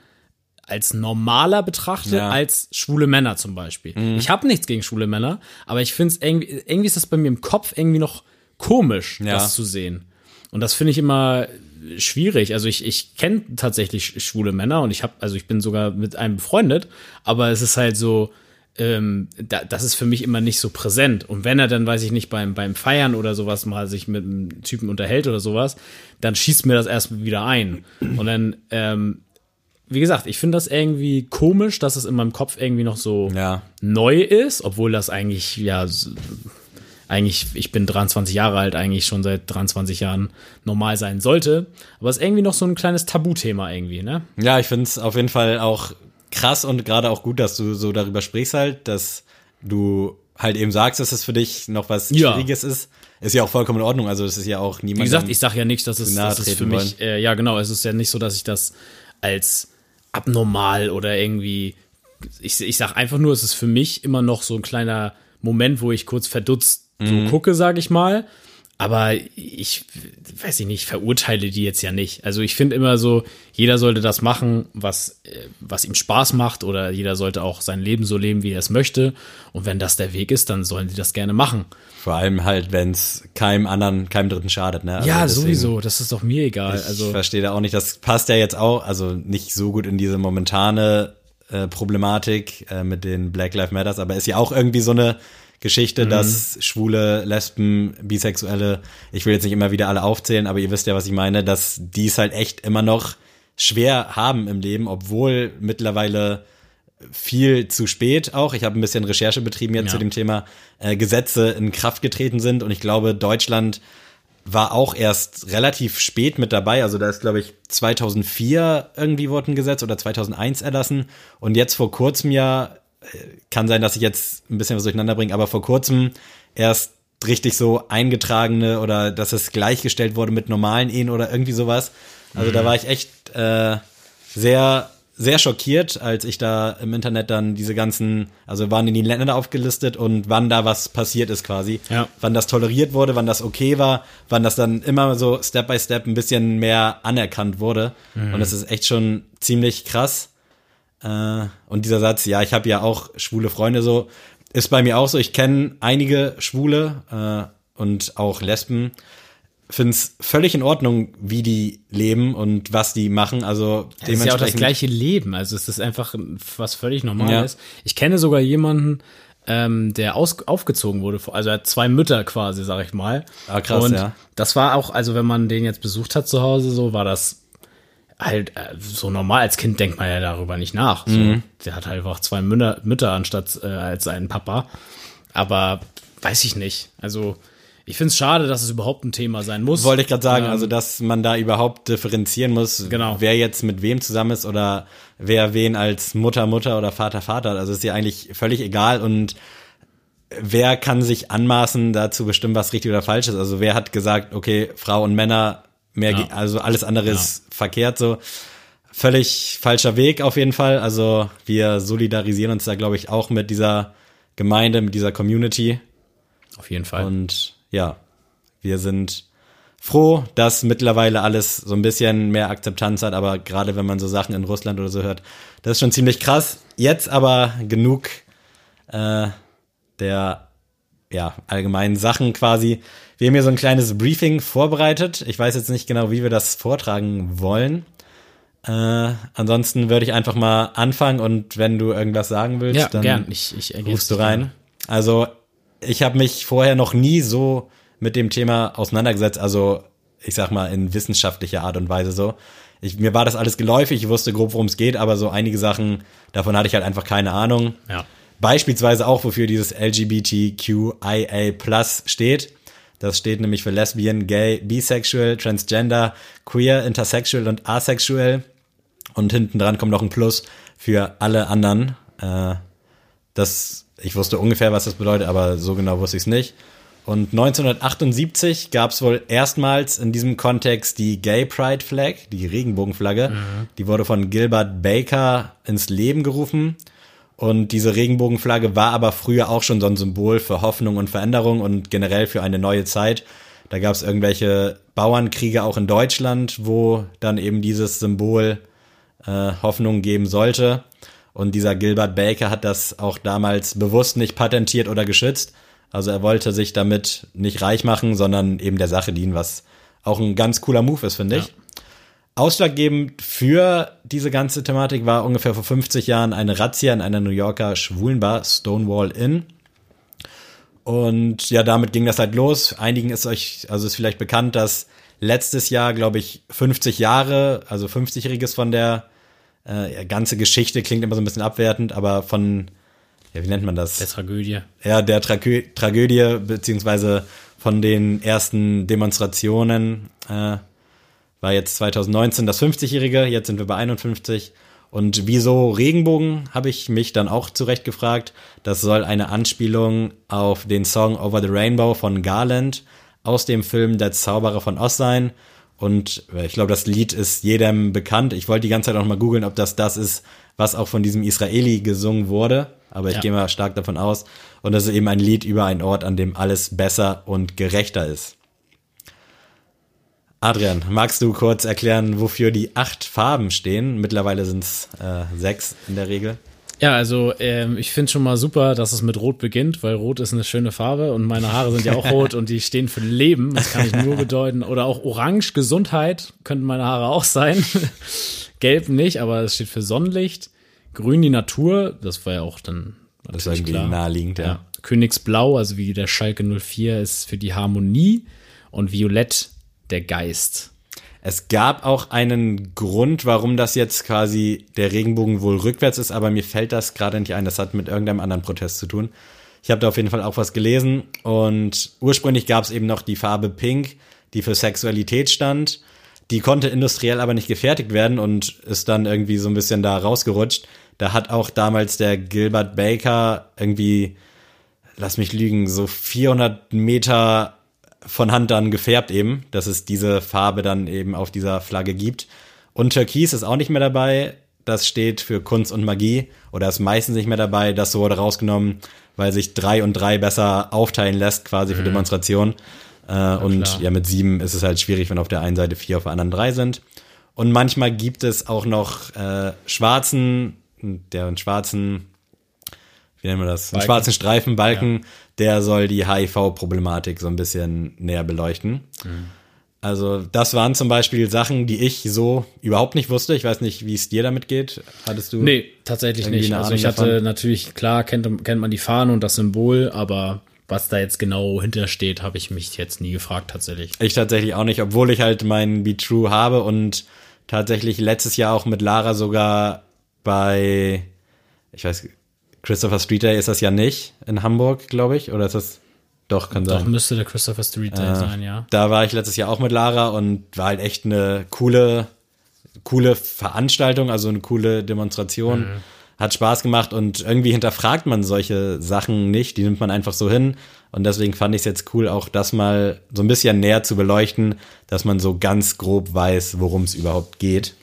als normaler betrachte Ja. als schwule Männer zum Beispiel. Ich habe nichts gegen schwule Männer, aber ich finde es irgendwie, irgendwie ist das bei mir im Kopf irgendwie noch komisch, Ja. das zu sehen. Und das finde ich immer schwierig. Also ich, ich kenne tatsächlich schwule Männer und ich habe, also ich bin sogar mit einem befreundet, aber es ist halt so, ähm, da, das ist für mich immer nicht so präsent. Und wenn er dann, weiß ich nicht, beim, beim Feiern oder sowas mal sich mit einem Typen unterhält oder sowas, dann schießt mir das erst wieder ein. Und dann, ähm, wie gesagt, ich finde das irgendwie komisch, dass es in meinem Kopf irgendwie noch so Ja. neu ist, obwohl das eigentlich, ja, eigentlich, ich bin 23 Jahre alt, eigentlich schon seit 23 Jahren normal sein sollte. Aber es ist irgendwie noch so ein kleines Tabuthema irgendwie, ne? Ja, ich finde es auf jeden Fall auch krass und gerade auch gut, dass du so darüber sprichst halt, dass du halt eben sagst, dass es für dich noch was Ja. Schwieriges ist. Ist ja auch vollkommen in Ordnung. Also es ist ja auch niemand. Wie gesagt, ich sage ja nicht, dass es, dass es für mich, äh, ja genau, es ist ja nicht so, dass ich das als abnormal oder irgendwie, ich, ich sag einfach nur, es ist für mich immer noch so ein kleiner Moment, wo ich kurz verdutzt so Mhm. gucke, sage ich mal. Aber ich weiß ich nicht, verurteile die jetzt ja nicht. Also ich finde immer so, jeder sollte das machen, was, äh, was ihm Spaß macht oder jeder sollte auch sein Leben so leben, wie er es möchte. Und wenn das der Weg ist, dann sollen die das gerne machen. Vor allem halt, wenn es keinem anderen, keinem Dritten schadet, ne? Also ja, deswegen- sowieso, das ist doch mir egal. Ich also verstehe da auch nicht. Das passt ja jetzt auch, also nicht so gut in diese momentane äh, Problematik äh, mit den Black Lives Matters, aber ist ja auch irgendwie so eine Geschichte, Mhm. dass Schwule, Lesben, Bisexuelle, ich will jetzt nicht immer wieder alle aufzählen, aber ihr wisst ja, was ich meine, dass die es halt echt immer noch schwer haben im Leben, obwohl mittlerweile viel zu spät auch. Ich habe ein bisschen Recherche betrieben jetzt Ja. zu dem Thema äh, Gesetze in Kraft getreten sind und ich glaube, Deutschland war auch erst relativ spät mit dabei. Also da ist, glaube ich, 2004 irgendwie wurde ein Gesetz oder 2001 erlassen. Und jetzt vor kurzem ja, kann sein, dass ich jetzt ein bisschen was durcheinander bringe, aber vor kurzem erst richtig so eingetragene oder dass es gleichgestellt wurde mit normalen Ehen oder irgendwie sowas. Also da war ich echt äh, sehr sehr schockiert, als ich da im Internet dann diese ganzen, also waren in die Länder aufgelistet und wann da was passiert ist quasi. Ja. Wann das toleriert wurde, wann das okay war, wann das dann immer so Step by Step ein bisschen mehr anerkannt wurde. Und das ist echt schon ziemlich krass. Äh, und dieser Satz, ja, ich habe ja auch schwule Freunde so, ist bei mir auch so. Ich kenne einige Schwule äh, und auch Lesben. Finde es völlig in Ordnung, wie die leben und was die machen. Also Das ist ja auch das gleiche Leben. Also es ist einfach was völlig Ja. Normales. Ich kenne sogar jemanden, ähm, der aus, aufgezogen wurde. Also er hat zwei Mütter quasi, sag ich mal. Ah, krass, Und ja. das war auch, also wenn man den jetzt besucht hat zu Hause, so war das halt äh, so normal. Als Kind denkt man ja darüber nicht nach. So, Mhm. Der hat halt einfach zwei Mütter, Mütter anstatt äh, als einen Papa. Aber weiß ich nicht. Also ich finde es schade, dass es überhaupt ein Thema sein muss. Wollte ich gerade sagen, Ähm, also dass man da überhaupt differenzieren muss, Genau. wer jetzt mit wem zusammen ist oder wer wen als Mutter Mutter oder Vater Vater hat. Also ist ja eigentlich völlig egal und wer kann sich anmaßen, da zu bestimmen, was richtig oder falsch ist. Also wer hat gesagt, okay, Frau und Männer, mehr, Ja. also alles andere ist verkehrt so. Völlig falscher Weg auf jeden Fall. Also wir solidarisieren uns da, glaube ich, auch mit dieser Gemeinde, mit dieser Community. Auf jeden Fall. Und ja, wir sind froh, dass mittlerweile alles so ein bisschen mehr Akzeptanz hat, aber gerade wenn man so Sachen in Russland oder so hört, das ist schon ziemlich krass. Jetzt aber genug äh, der ja, allgemeinen Sachen quasi. Wir haben hier so ein kleines Briefing vorbereitet. Ich weiß jetzt nicht genau, wie wir das vortragen wollen. Äh, ansonsten würde ich einfach mal anfangen und wenn du irgendwas sagen willst, ja, dann gern. Ich, ich rufst du rein. gerne. Also ich habe mich vorher noch nie so mit dem Thema auseinandergesetzt, also ich sag mal in wissenschaftlicher Art und Weise so. Ich, mir war das alles geläufig, ich wusste grob, worum es geht, aber so einige Sachen, davon hatte ich halt einfach keine Ahnung. Ja. Beispielsweise auch, wofür dieses LGBTQIA Plus steht. Das steht nämlich für Lesbian, Gay, Bisexual, Transgender, Queer, Intersexual und Asexual. Und hinten dran kommt noch ein Plus für alle anderen. Äh, das, ich wusste ungefähr, was das bedeutet, aber so genau wusste ich es nicht. Und 1978 gab es wohl erstmals in diesem Kontext die Gay Pride Flag, die Regenbogenflagge. Die wurde von Gilbert Baker ins Leben gerufen. Und diese Regenbogenflagge war aber früher auch schon so ein Symbol für Hoffnung und Veränderung und generell für eine neue Zeit. Da gab es irgendwelche Bauernkriege auch in Deutschland, wo dann eben dieses Symbol äh, Hoffnung geben sollte. Und dieser Gilbert Baker hat das auch damals bewusst nicht patentiert oder geschützt. Also er wollte sich damit nicht reich machen, sondern eben der Sache dienen, was auch ein ganz cooler Move ist, finde ich. Ausschlaggebend für diese ganze Thematik war ungefähr vor 50 Jahren eine Razzia in einer New Yorker Schwulenbar, Stonewall Inn. Und ja, damit ging das halt los. Einigen ist euch, also ist vielleicht bekannt, dass letztes Jahr, glaube ich, 50 Jahre, also 50-jähriges von der äh, ganze Geschichte klingt immer so ein bisschen abwertend, aber von, ja, wie nennt man das? Der Tragödie. Ja, der Tragö Tragödie, beziehungsweise von den ersten Demonstrationen, äh, war jetzt 2019 das 50-jährige, jetzt sind wir bei 51. Und wieso Regenbogen, habe ich mich dann auch zurecht gefragt. Das soll eine Anspielung auf den Song Over the Rainbow von Garland aus dem Film Der Zauberer von Oz sein. Und äh, ich glaube, das Lied ist jedem bekannt. Ich wollte die ganze Zeit auch mal googeln, ob das das ist, was auch von diesem Israeli gesungen wurde. Aber ich Ja. gehe mal stark davon aus. Und das ist eben ein Lied über einen Ort, an dem alles besser und gerechter ist. Adrian, magst du kurz erklären, wofür die acht Farben stehen? Mittlerweile sind es äh, sechs in der Regel. Ja, also ähm, ich finde schon mal super, dass es mit Rot beginnt, weil Rot ist eine schöne Farbe und meine Haare sind ja auch rot und die stehen für Leben. Das kann ich nur bedeuten. Oder auch Orange, Gesundheit, könnten meine Haare auch sein. Gelb nicht, aber es steht für Sonnenlicht. Grün die Natur, das war ja auch dann Das natürlich irgendwie klar. naheliegend, ja. Ja. Königsblau, also wie der Schalke 04, ist für die Harmonie und Violett der Geist. Es gab auch einen Grund, warum das jetzt quasi der Regenbogen wohl rückwärts ist, aber mir fällt das gerade nicht ein. Das hat mit irgendeinem anderen Protest zu tun. Ich habe da auf jeden Fall auch was gelesen und ursprünglich gab es eben noch die Farbe Pink, die für Sexualität stand. Die konnte industriell aber nicht gefertigt werden und ist dann irgendwie so ein bisschen da rausgerutscht. Da hat auch damals der Gilbert Baker irgendwie, lass mich lügen, so 400 Meter von Hand dann gefärbt eben, dass es diese Farbe dann eben auf dieser Flagge gibt. Und Türkis ist auch nicht mehr dabei. Das steht für Kunst und Magie oder ist meistens nicht mehr dabei. Das wurde rausgenommen, weil sich drei und drei besser aufteilen lässt quasi für Demonstrationen. Äh, und klar. ja, mit sieben ist es halt schwierig, wenn auf der einen Seite vier, auf der anderen drei sind. Und manchmal gibt es auch noch äh, schwarzen, der einen schwarzen, wie nennen wir das? Einen Balken. schwarzen Streifen, Balken, der soll die HIV-Problematik so ein bisschen näher beleuchten. Also, das waren zum Beispiel Sachen, die ich so überhaupt nicht wusste. Ich weiß nicht, wie es dir damit geht. Hattest du? Nee, tatsächlich nicht. Also ich hatte davon? natürlich, klar, kennt, kennt man die Fahne und das Symbol, aber was da jetzt genau hintersteht, habe ich mich jetzt nie gefragt tatsächlich. Ich tatsächlich auch nicht, obwohl ich halt meinen Be True habe und tatsächlich letztes Jahr auch mit Lara sogar bei, ich weiß, Christopher Street Day ist das ja nicht in Hamburg, glaube ich, oder ist das? Doch, kann Doch sein. müsste der Christopher Street Day sein, ja. Da war ich letztes Jahr auch mit Lara und war halt echt eine coole, coole Veranstaltung, also eine coole Demonstration. Hat Spaß gemacht und irgendwie hinterfragt man solche Sachen nicht, die nimmt man einfach so hin. Und deswegen fand ich es jetzt cool, auch das mal so ein bisschen näher zu beleuchten, dass man so ganz grob weiß, worum es überhaupt geht.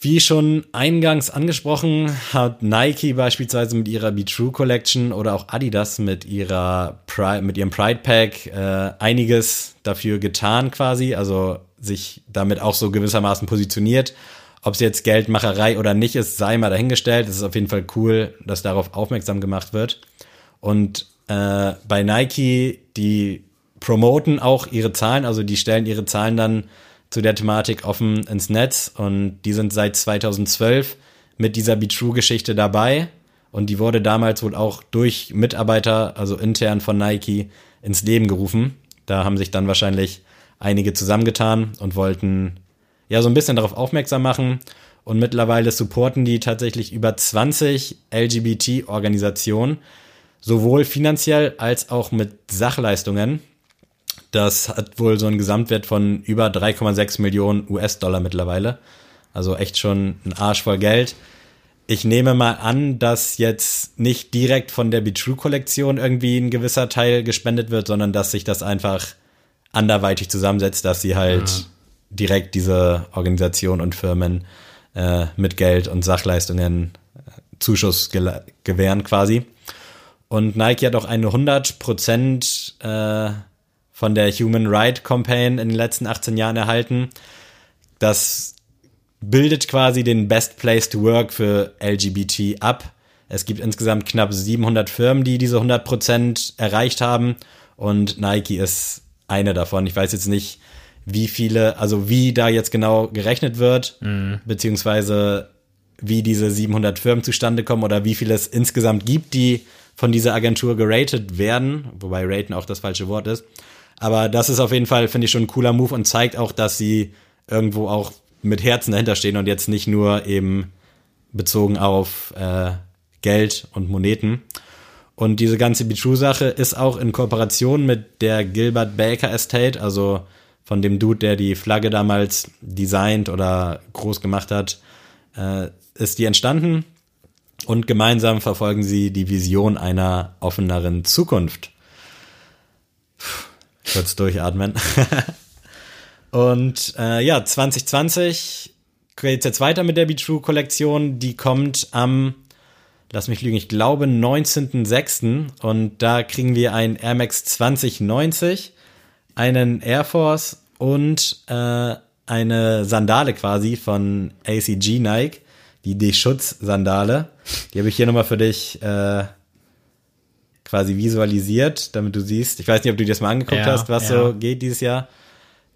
Wie schon eingangs angesprochen, hat Nike beispielsweise mit ihrer Be True Collection oder auch Adidas mit ihrer Pride, mit ihrem Pride Pack äh, einiges dafür getan quasi, also sich damit auch so gewissermaßen positioniert. Ob es jetzt Geldmacherei oder nicht ist, sei mal dahingestellt. Es ist auf jeden Fall cool, dass darauf aufmerksam gemacht wird. Und äh, bei Nike, die promoten auch ihre Zahlen, also die stellen ihre Zahlen dann zu der Thematik offen ins Netz und die sind seit 2012 mit dieser Be True Geschichte dabei und die wurde damals wohl auch durch Mitarbeiter, also intern von Nike, ins Leben gerufen. Da haben sich dann wahrscheinlich einige zusammengetan und wollten ja so ein bisschen darauf aufmerksam machen und mittlerweile supporten die tatsächlich über 20 LGBT-Organisationen, sowohl finanziell als auch mit Sachleistungen. Das hat wohl so einen Gesamtwert von über 3,6 Millionen US-Dollar mittlerweile. Also echt schon ein Arsch voll Geld. Ich nehme mal an, dass jetzt nicht direkt von der Be True Kollektion irgendwie ein gewisser Teil gespendet wird, sondern dass sich das einfach anderweitig zusammensetzt, dass sie halt direkt diese Organisation und Firmen äh, mit Geld und Sachleistungen äh, Zuschuss gewähren quasi. Und Nike hat auch eine 100% äh, von der Human Right Campaign in den letzten 18 Jahren erhalten. Das bildet quasi den Best Place to Work für LGBT ab. Es gibt insgesamt knapp 700 Firmen, die diese 100% erreicht haben und Nike ist eine davon. Ich weiß jetzt nicht, wie viele, also wie da jetzt genau gerechnet wird, beziehungsweise wie diese 700 Firmen zustande kommen oder wie viele es insgesamt gibt, die von dieser Agentur geratet werden, wobei raten auch das falsche Wort ist. Aber das ist auf jeden Fall, finde ich, schon ein cooler Move und zeigt auch, dass sie irgendwo auch mit Herzen dahinter stehen und jetzt nicht nur eben bezogen auf äh, Geld und Moneten. Und diese ganze Be True-Sache ist auch in Kooperation mit der Gilbert Baker Estate, also von dem Dude, der die Flagge damals designt oder groß gemacht hat, äh, ist die entstanden. Und gemeinsam verfolgen sie die Vision einer offeneren Zukunft. Puh, Kurz durchatmen. Und äh, ja, 2020 geht's jetzt weiter mit der Be True Kollektion. Die kommt am, lass mich lügen, ich glaube 19.06. Und da kriegen wir ein Air Max 2090, einen Air Force und äh, eine Sandale quasi von ACG Nike, die D-Schutz-Sandale. Die habe ich hier nochmal für dich äh, quasi visualisiert, damit du siehst. Ich weiß nicht, ob du dir das mal angeguckt Ja, hast, was ja. so geht dieses Jahr.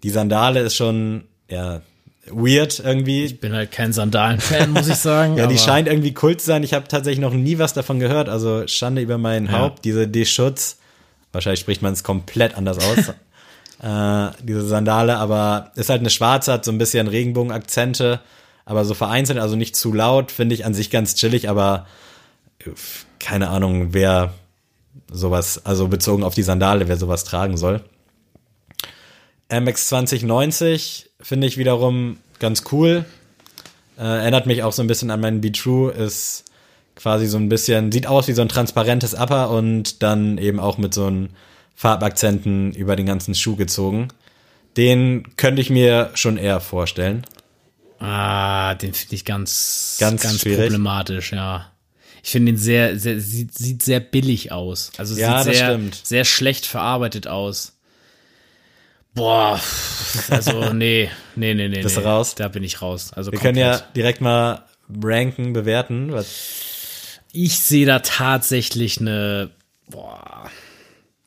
Die Sandale ist schon, ja, weird irgendwie. Ich bin halt kein Sandalen-Fan, muss ich sagen. Ja, die scheint irgendwie Kult zu sein. Ich habe tatsächlich noch nie was davon gehört. Also Schande über mein Ja. Haupt. Diese D-Schutz. Wahrscheinlich spricht man es komplett anders aus. äh, diese Sandale, aber ist halt eine schwarze, hat so ein bisschen Regenbogenakzente, aber so vereinzelt, also nicht zu laut, finde ich an sich ganz chillig, aber äh, keine Ahnung, wer sowas, also bezogen auf die Sandale, wer sowas tragen soll. MX 2090 finde ich wiederum ganz cool. Äh, erinnert mich auch so ein bisschen an meinen Be True, ist quasi so ein bisschen, sieht aus wie so ein transparentes Upper und dann eben auch mit so einen Farbakzenten über den ganzen Schuh gezogen. Den könnte ich mir schon eher vorstellen. Ah, den finde ich ganz, Ganz ganz, schwierig. problematisch, ja. Ich finde ihn sehr, sehr, sieht, sieht sehr billig aus. Also Ja, sieht sehr, sehr schlecht verarbeitet aus. Boah, also nee, nee, nee, nee. Bist du nee. raus? Da bin ich raus. Also Wir können ja komplett. direkt mal ranken, bewerten. Was, Ich sehe da tatsächlich eine. Boah,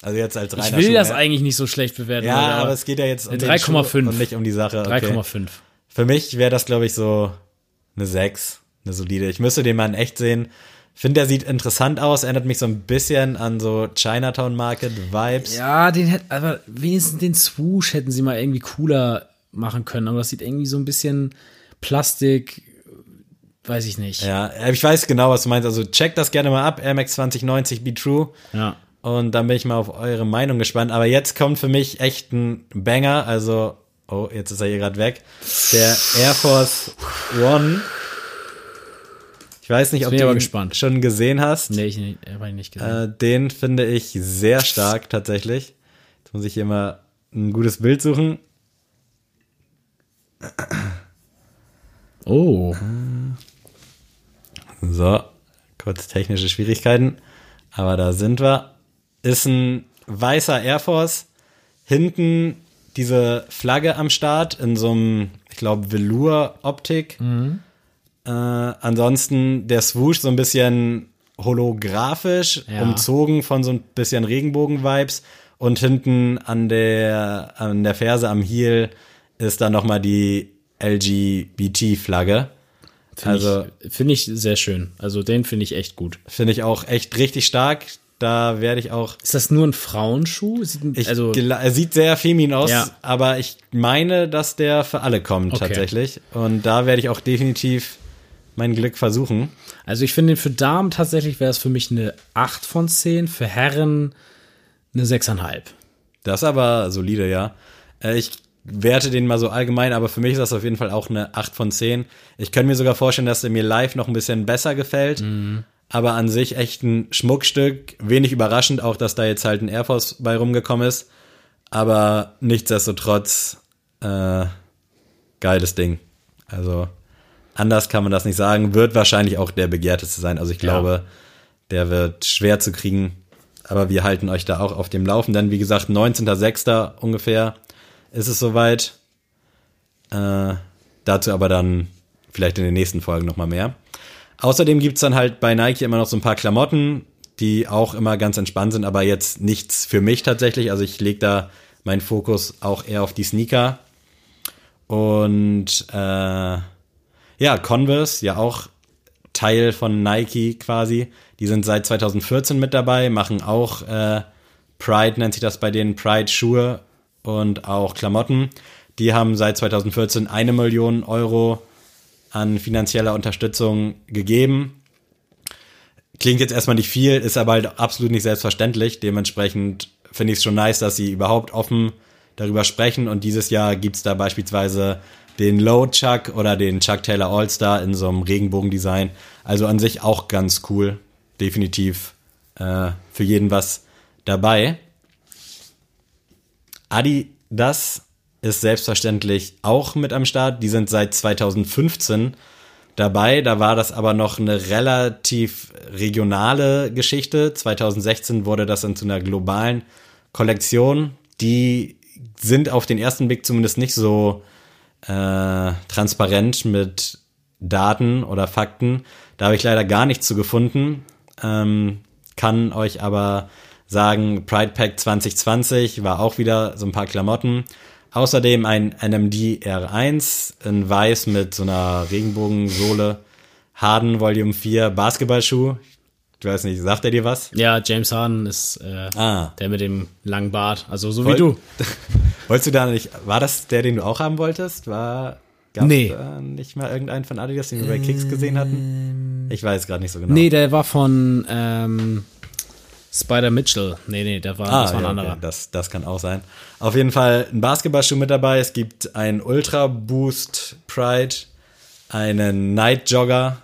also jetzt als reiner ich will das Schuhherr. eigentlich nicht so schlecht bewerten. Ja, Leute, aber es geht ja jetzt um eine den 3,5. Schuh und nicht um die Sache. Okay. 3,5. Für mich wäre das, glaube ich, so eine 6, eine solide. Ich müsste den mal in echt sehen. Finde, der sieht interessant aus, erinnert mich so ein bisschen an so Chinatown Market Vibes. Ja, den hätte, aber wenigstens den Swoosh hätten sie mal irgendwie cooler machen können. Aber das sieht irgendwie so ein bisschen Plastik, weiß ich nicht. Ja, ich weiß genau, was du meinst. Also check das gerne mal ab, Air Max 2090 Be True. Ja. Und dann bin ich mal auf eure Meinung gespannt. Aber jetzt kommt für mich echt ein Banger. Also, oh, jetzt ist er hier gerade weg. Der Air Force One. Ich weiß nicht, ob du ihn gespannt. schon gesehen hast. Nee, ich nicht, hab ich nicht gesehen. Äh, den finde ich sehr stark tatsächlich. Jetzt muss ich hier mal ein gutes Bild suchen. oh. So, kurz technische Schwierigkeiten. Aber da sind wir. Ist ein weißer Air Force. Hinten diese Flagge am Start in so einem, ich glaube, Velour-Optik. Äh, ansonsten der Swoosh so ein bisschen holographisch, Ja. umzogen von so ein bisschen Regenbogen-Vibes. Und hinten an der, an der Ferse am Heel ist dann nochmal die LGBT-Flagge. Finde Also- ich, finde ich sehr schön. Also den finde ich echt gut. Finde ich auch echt richtig stark. Da werde ich auch. Ist das nur ein Frauenschuh? Sieht, Ich also, er sieht sehr feminin aus, Ja. aber ich meine, dass der für alle kommt Okay. tatsächlich. Und da werde ich auch definitiv mein Glück versuchen. also ich finde den für Damen tatsächlich wäre es für mich eine 8 von 10, für Herren eine 6,5. Das ist aber solide, ja. Äh, Ich werte den mal so allgemein, aber für mich ist das auf jeden Fall auch eine 8 von 10. Ich könnte mir sogar vorstellen, dass er mir live noch ein bisschen besser gefällt. Aber an sich echt ein Schmuckstück. Wenig überraschend auch, dass da jetzt halt ein Air Force bei rumgekommen ist. Aber nichtsdestotrotz, äh, geiles Ding. Also, anders kann man das nicht sagen. Wird wahrscheinlich auch der begehrteste sein. Also ich glaube, der wird schwer zu kriegen. aber wir halten euch da auch auf dem Laufenden. Wie gesagt, 19.06. ungefähr ist es soweit. Äh, dazu aber dann vielleicht in den nächsten Folgen nochmal mehr. Außerdem gibt's dann halt bei Nike immer noch so ein paar Klamotten, die auch immer ganz entspannt sind, aber jetzt nichts für mich tatsächlich. Also ich lege da meinen Fokus auch eher auf die Sneaker. Und äh, ja, Converse, ja auch Teil von Nike quasi. Die sind seit 2014 mit dabei, machen auch äh, Pride, nennt sich das bei denen, Pride-Schuhe und auch Klamotten. Die haben seit 2014 eine Million Euro an finanzieller Unterstützung gegeben. Klingt jetzt erstmal nicht viel, ist aber halt absolut nicht selbstverständlich. Dementsprechend finde ich es schon nice, dass sie überhaupt offen darüber sprechen. Und dieses Jahr gibt's da beispielsweise den Low Chuck oder den Chuck Taylor All-Star in so einem Regenbogendesign. Also an sich auch ganz cool. Definitiv äh, für jeden was dabei. Adidas ist selbstverständlich auch mit am Start. Die sind seit 2015 dabei. Da war das aber noch eine relativ regionale Geschichte. 2016 wurde das dann zu einer globalen Kollektion. Die sind auf den ersten Blick zumindest nicht so äh, transparent mit Daten oder Fakten. Da habe ich leider gar nichts zu gefunden. Ähm, kann euch aber sagen, Pride Pack 2020 war auch wieder so ein paar Klamotten. Außerdem ein NMD R1 in weiß mit so einer Regenbogensohle. Harden Volume 4 Basketballschuh. Ich weiß nicht, sagt er dir was? Ja, James Harden ist äh, Ah. der mit dem langen Bart, also so Woll- wie du. Wolltest du da nicht, war das der, den du auch haben wolltest? War, gab's Nee. da nicht mal irgendeinen von Adidas, den wir bei Kicks gesehen hatten? Ich weiß gerade nicht so genau. Nee, der war von ähm, Spider Mitchell. Nee, nee, der war, das war ein Ah, ja, anderer. Okay, das, das kann auch sein. Auf jeden Fall ein Basketballschuh mit dabei. Es gibt einen Ultra Boost Pride, einen Night Jogger,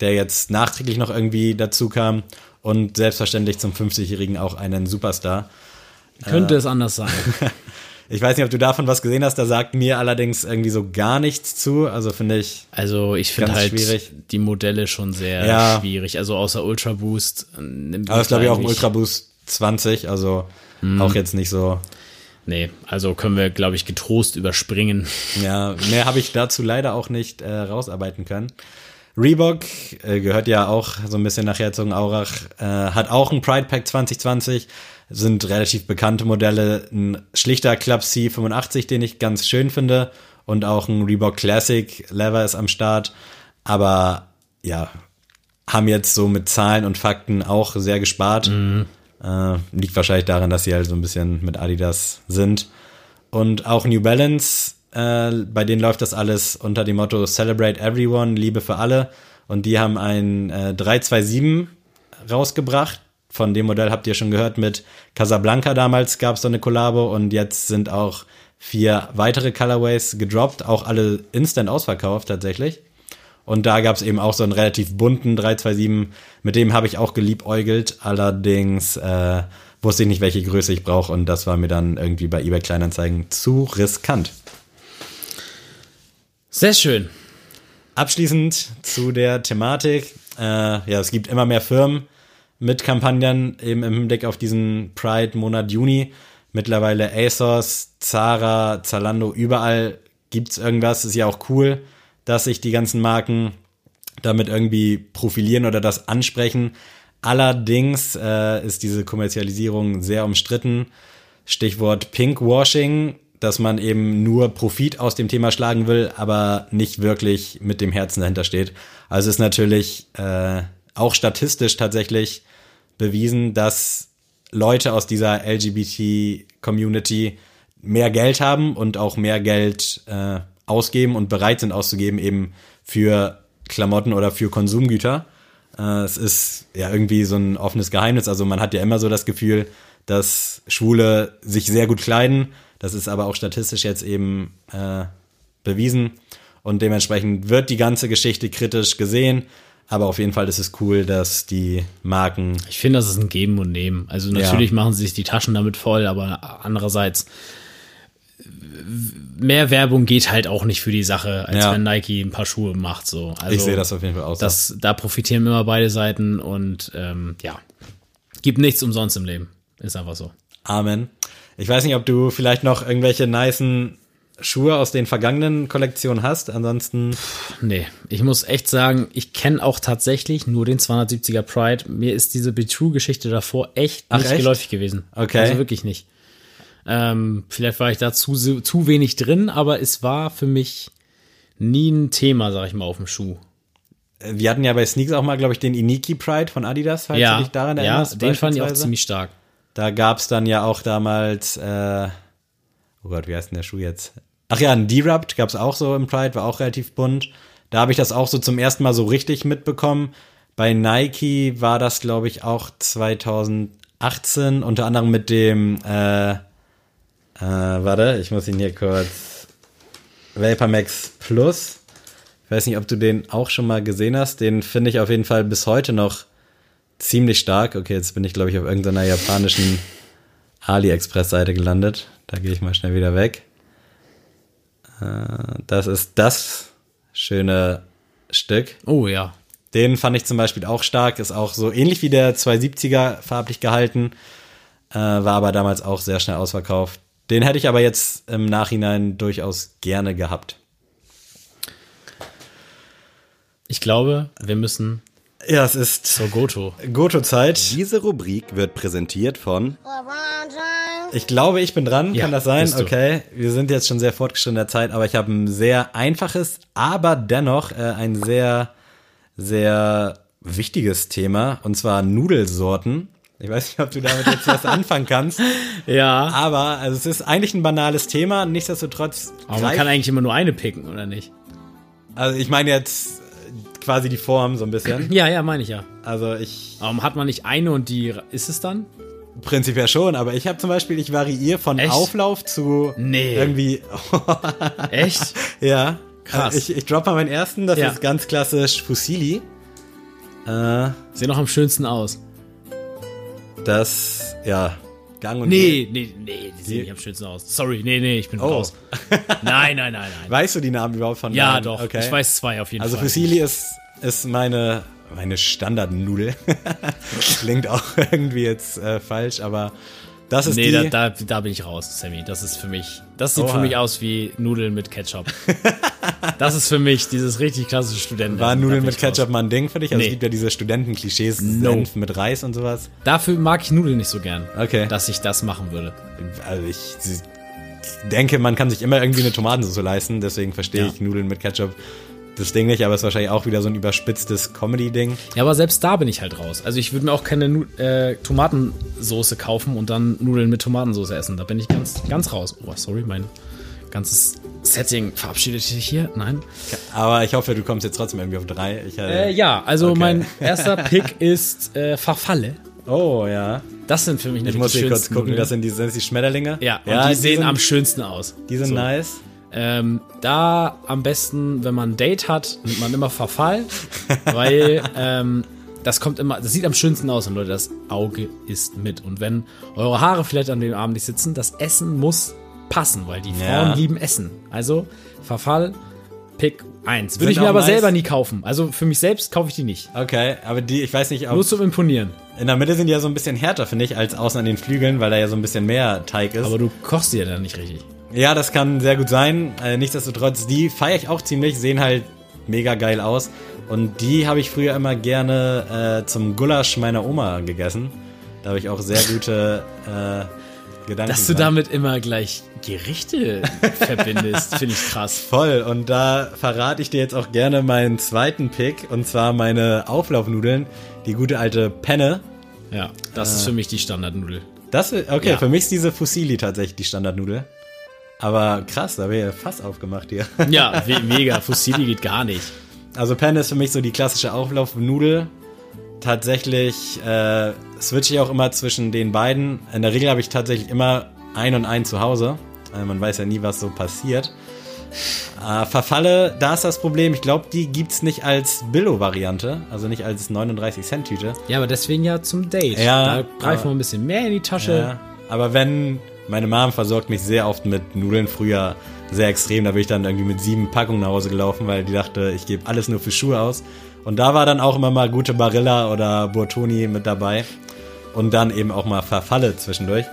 der jetzt nachträglich noch irgendwie dazu kam und selbstverständlich zum 50-Jährigen auch einen Superstar. Könnte es anders sein. Ich weiß nicht, ob du davon was gesehen hast, da sagt mir allerdings irgendwie so gar nichts zu. Also finde ich, Also ich finde halt schwierig. die Modelle schon sehr Ja. schwierig. Also außer Ultra Boost. äh, nimmt aber es ist glaube ich auch ein Ultra Boost 20, also Hm. auch jetzt nicht so. Nee, also können wir, glaube ich, getrost überspringen. Ja, mehr habe ich dazu leider auch nicht äh, rausarbeiten können. Reebok äh, gehört ja auch so ein bisschen nachher zum Aurach, äh, hat auch ein Pride Pack 2020, sind relativ bekannte Modelle, ein schlichter Club C85, den ich ganz schön finde und auch ein Reebok Classic Lever ist am Start, aber ja, haben jetzt so mit Zahlen und Fakten auch sehr gespart. Äh, liegt wahrscheinlich daran, dass sie halt so ein bisschen mit Adidas sind. Und auch New Balance, äh, bei denen läuft das alles unter dem Motto Celebrate Everyone, Liebe für alle. Und die haben ein äh, 327 rausgebracht. Von dem Modell habt ihr schon gehört mit Casablanca damals gab es so eine Kollabo und jetzt sind auch vier weitere Colorways gedroppt, auch alle instant ausverkauft tatsächlich. Und da gab es eben auch so einen relativ bunten 327, mit dem habe ich auch geliebäugelt. Allerdings äh, wusste ich nicht, welche Größe ich brauche und das war mir dann irgendwie bei eBay Kleinanzeigen zu riskant. Sehr schön. Abschließend zu der Thematik. Äh, ja, es gibt immer mehr Firmen mit Kampagnen eben im Hinblick auf diesen Pride-Monat Juni. Mittlerweile ASOS, Zara, Zalando, überall gibt's irgendwas. Ist ja auch cool, dass sich die ganzen Marken damit irgendwie profilieren oder das ansprechen. Allerdings äh, ist diese Kommerzialisierung sehr umstritten. Stichwort Pinkwashing, dass man eben nur Profit aus dem Thema schlagen will, aber nicht wirklich mit dem Herzen dahinter steht. Also ist natürlich äh, auch statistisch tatsächlich bewiesen, dass Leute aus dieser LGBT-Community mehr Geld haben und auch mehr Geld äh, ausgeben und bereit sind auszugeben eben für Klamotten oder für Konsumgüter. Äh, es ist ja irgendwie so ein offenes Geheimnis. Also man hat ja immer so das Gefühl, dass Schwule sich sehr gut kleiden. Das ist aber auch statistisch jetzt eben äh, bewiesen. Und dementsprechend wird die ganze Geschichte kritisch gesehen. Aber auf jeden Fall ist es cool, dass die Marken Ich finde, das ist ein Geben und Nehmen. Also natürlich machen sie sich die Taschen damit voll, aber andererseits mehr Werbung geht halt auch nicht für die Sache, als Ja. wenn Nike ein paar Schuhe macht. So. Also ich sehe das auf jeden Fall auch so. das, da profitieren immer beide Seiten und ähm, ja. Gibt nichts umsonst im Leben. Ist einfach so. Amen. Ich weiß nicht, ob du vielleicht noch irgendwelche nicen Schuhe aus den vergangenen Kollektionen hast. Ansonsten, Nee, ich muss echt sagen, ich kenne auch tatsächlich nur den 270er Pride. Mir ist diese Be True-Geschichte davor echt Ach, nicht echt? geläufig gewesen. Okay. Also wirklich nicht. Ähm, vielleicht war ich da zu, zu wenig drin, aber es war für mich nie ein Thema, sag ich mal, auf dem Schuh. wir hatten ja bei Sneaks auch mal, glaube ich, den Iniki Pride von Adidas, falls du dich daran ja, erinnerst. den fand ich auch ziemlich stark. Da gab's dann ja auch damals, äh, oh Gott, wie heißt denn der Schuh jetzt? Ach ja, ein D-Rupt gab's auch so im Pride, war auch relativ bunt. Da habe ich das auch so zum ersten Mal so richtig mitbekommen. Bei Nike war das, glaube ich, auch 2018, unter anderem mit dem, äh, äh, warte, ich muss ihn hier kurz, Vapor Max Plus. Ich weiß nicht, ob du den auch schon mal gesehen hast. Den finde ich auf jeden Fall bis heute noch ziemlich stark. Okay, jetzt bin ich, glaube ich, auf irgendeiner japanischen AliExpress-Seite gelandet. Da gehe ich mal schnell wieder weg. Äh, Das ist das schöne Stück. Oh ja. Den fand ich zum Beispiel auch stark. Ist auch so ähnlich wie der 270er farblich gehalten. Äh, war aber damals auch sehr schnell ausverkauft. Den hätte ich aber jetzt im Nachhinein durchaus gerne gehabt. Ich glaube, wir müssen Ja, es ist zur Goto. Goto-Zeit. Diese Rubrik wird präsentiert von Ich glaube, ich bin dran. Ja, Kann das sein? Okay. Wir sind jetzt schon sehr fortgeschritten in der Zeit, aber ich habe ein sehr einfaches, aber dennoch äh, ein sehr, sehr wichtiges Thema. Und zwar Nudelsorten. Ich weiß nicht, ob du damit jetzt was anfangen kannst. Ja. Aber also es ist eigentlich ein banales Thema. Nichtsdestotrotz. Aber man kann eigentlich immer nur eine picken, oder nicht? also ich meine jetzt quasi die Form so ein bisschen. Ja, ja, meine ich ja. Also ich Aber hat man nicht eine und die ist es dann? prinzipiell schon, aber ich habe zum Beispiel, ich variiere von Echt? Auflauf zu Nee. irgendwie Echt? Ja. Krass. Ich, ich droppe mal meinen ersten, das Ja. ist ganz klassisch Fusilli. Äh, Sehen noch am schönsten aus. das, ja, Gang und Nee, nee, nee, die sehen Die- nicht am schönsten aus. Sorry, nee, nee, ich bin Oh. raus. Nein, nein, nein, nein. Weißt du die Namen überhaupt von Ja, deinen? doch. Okay. Ich weiß zwei auf jeden Also Fall. Fusilli ist, ist meine, meine Standardnudel. Klingt auch irgendwie jetzt äh, falsch, aber das ist Nee, da, da, da bin ich raus, Sammy. Das ist für mich. Das sieht Oha. für mich aus wie Nudeln mit Ketchup. das ist für mich dieses richtig klassische Studenten. war Nudeln mit ich raus. Ketchup mal ein Ding für dich? Also Nee. es gibt ja diese Studentenklischees, No. Senf mit Reis und sowas. Dafür mag ich Nudeln nicht so gern. Okay. Dass ich das machen würde. Also ich denke, man kann sich immer irgendwie eine Tomatensauce leisten, deswegen verstehe Ja. ich Nudeln mit Ketchup das Ding nicht, aber es ist wahrscheinlich auch wieder so ein überspitztes Comedy-Ding. Ja, aber selbst da bin ich halt raus. Also ich würde mir auch keine äh, Tomatensoße kaufen und dann Nudeln mit Tomatensauce essen. Da bin ich ganz, ganz raus. Oh, sorry, mein ganzes Setting verabschiedet sich hier. Nein. Aber ich hoffe, du kommst jetzt trotzdem irgendwie auf drei. Ich, äh, Äh, ja, also Okay. mein erster Pick ist äh, Verfalle. Oh, ja. Das sind für mich Ich muss die hier kurz gucken, Nudeln. das sind die, sind das die Schmetterlinge? Ja, und die, sehen sind, am schönsten aus. Die sind So. nice. Ähm, da am besten, wenn man ein Date hat, nimmt man immer Verfall, weil ähm, das kommt immer, das sieht am schönsten aus und Leute, das Auge ist mit. Und wenn eure Haare vielleicht an dem Abend nicht sitzen, das Essen muss passen, weil die Frauen Ja. lieben Essen. Also Verfall, Pick 1. Würde Sind ich mir aber nice. selber nie kaufen. Also für mich selbst kaufe ich die nicht. Okay, aber die, ich weiß nicht, ob, Nur zum Imponieren. in der Mitte sind die ja so ein bisschen härter, finde ich, als außen an den Flügeln, weil da ja so ein bisschen mehr Teig ist. Aber du kochst die ja dann nicht richtig. Ja, das kann sehr gut sein. Äh, nichtsdestotrotz, die feiere ich auch ziemlich, sehen halt mega geil aus. Und die habe ich früher immer gerne äh, zum Gulasch meiner Oma gegessen. Da habe ich auch sehr gute äh, Gedanken. Dass du dran. damit immer gleich Gerichte verbindest, finde ich krass. Voll. Und da verrate ich dir jetzt auch gerne meinen zweiten Pick. Und zwar meine Auflaufnudeln. Die gute alte Penne. Ja, das ist für mich die Standardnudel. Das, okay, Ja. für mich ist diese Fusilli tatsächlich die Standardnudel. Aber krass, da wäre ja fast aufgemacht hier. Ja, mega. Fusilli geht gar nicht. Also Penne ist für mich so die klassische Auflaufnudel. Tatsächlich äh, switche ich auch immer zwischen den beiden. In der Regel habe ich tatsächlich immer ein und ein zu Hause. Äh, man weiß ja nie, was so passiert. Äh, Verfalle, da ist das Problem. Ich glaube, die gibt's nicht als Billo-Variante, also nicht als 39-Cent-Tüte. Ja, aber deswegen ja zum Date. Ja, da greifen wir ein bisschen mehr in die Tasche. Ja, aber wenn meine Mom versorgt mich sehr oft mit Nudeln, früher sehr extrem, da bin ich dann irgendwie mit sieben Packungen nach Hause gelaufen, weil die dachte, ich gebe alles nur für Schuhe aus. Und da war dann auch immer mal gute Barilla oder Bortoni mit dabei. und dann eben auch mal verfalle zwischendurch.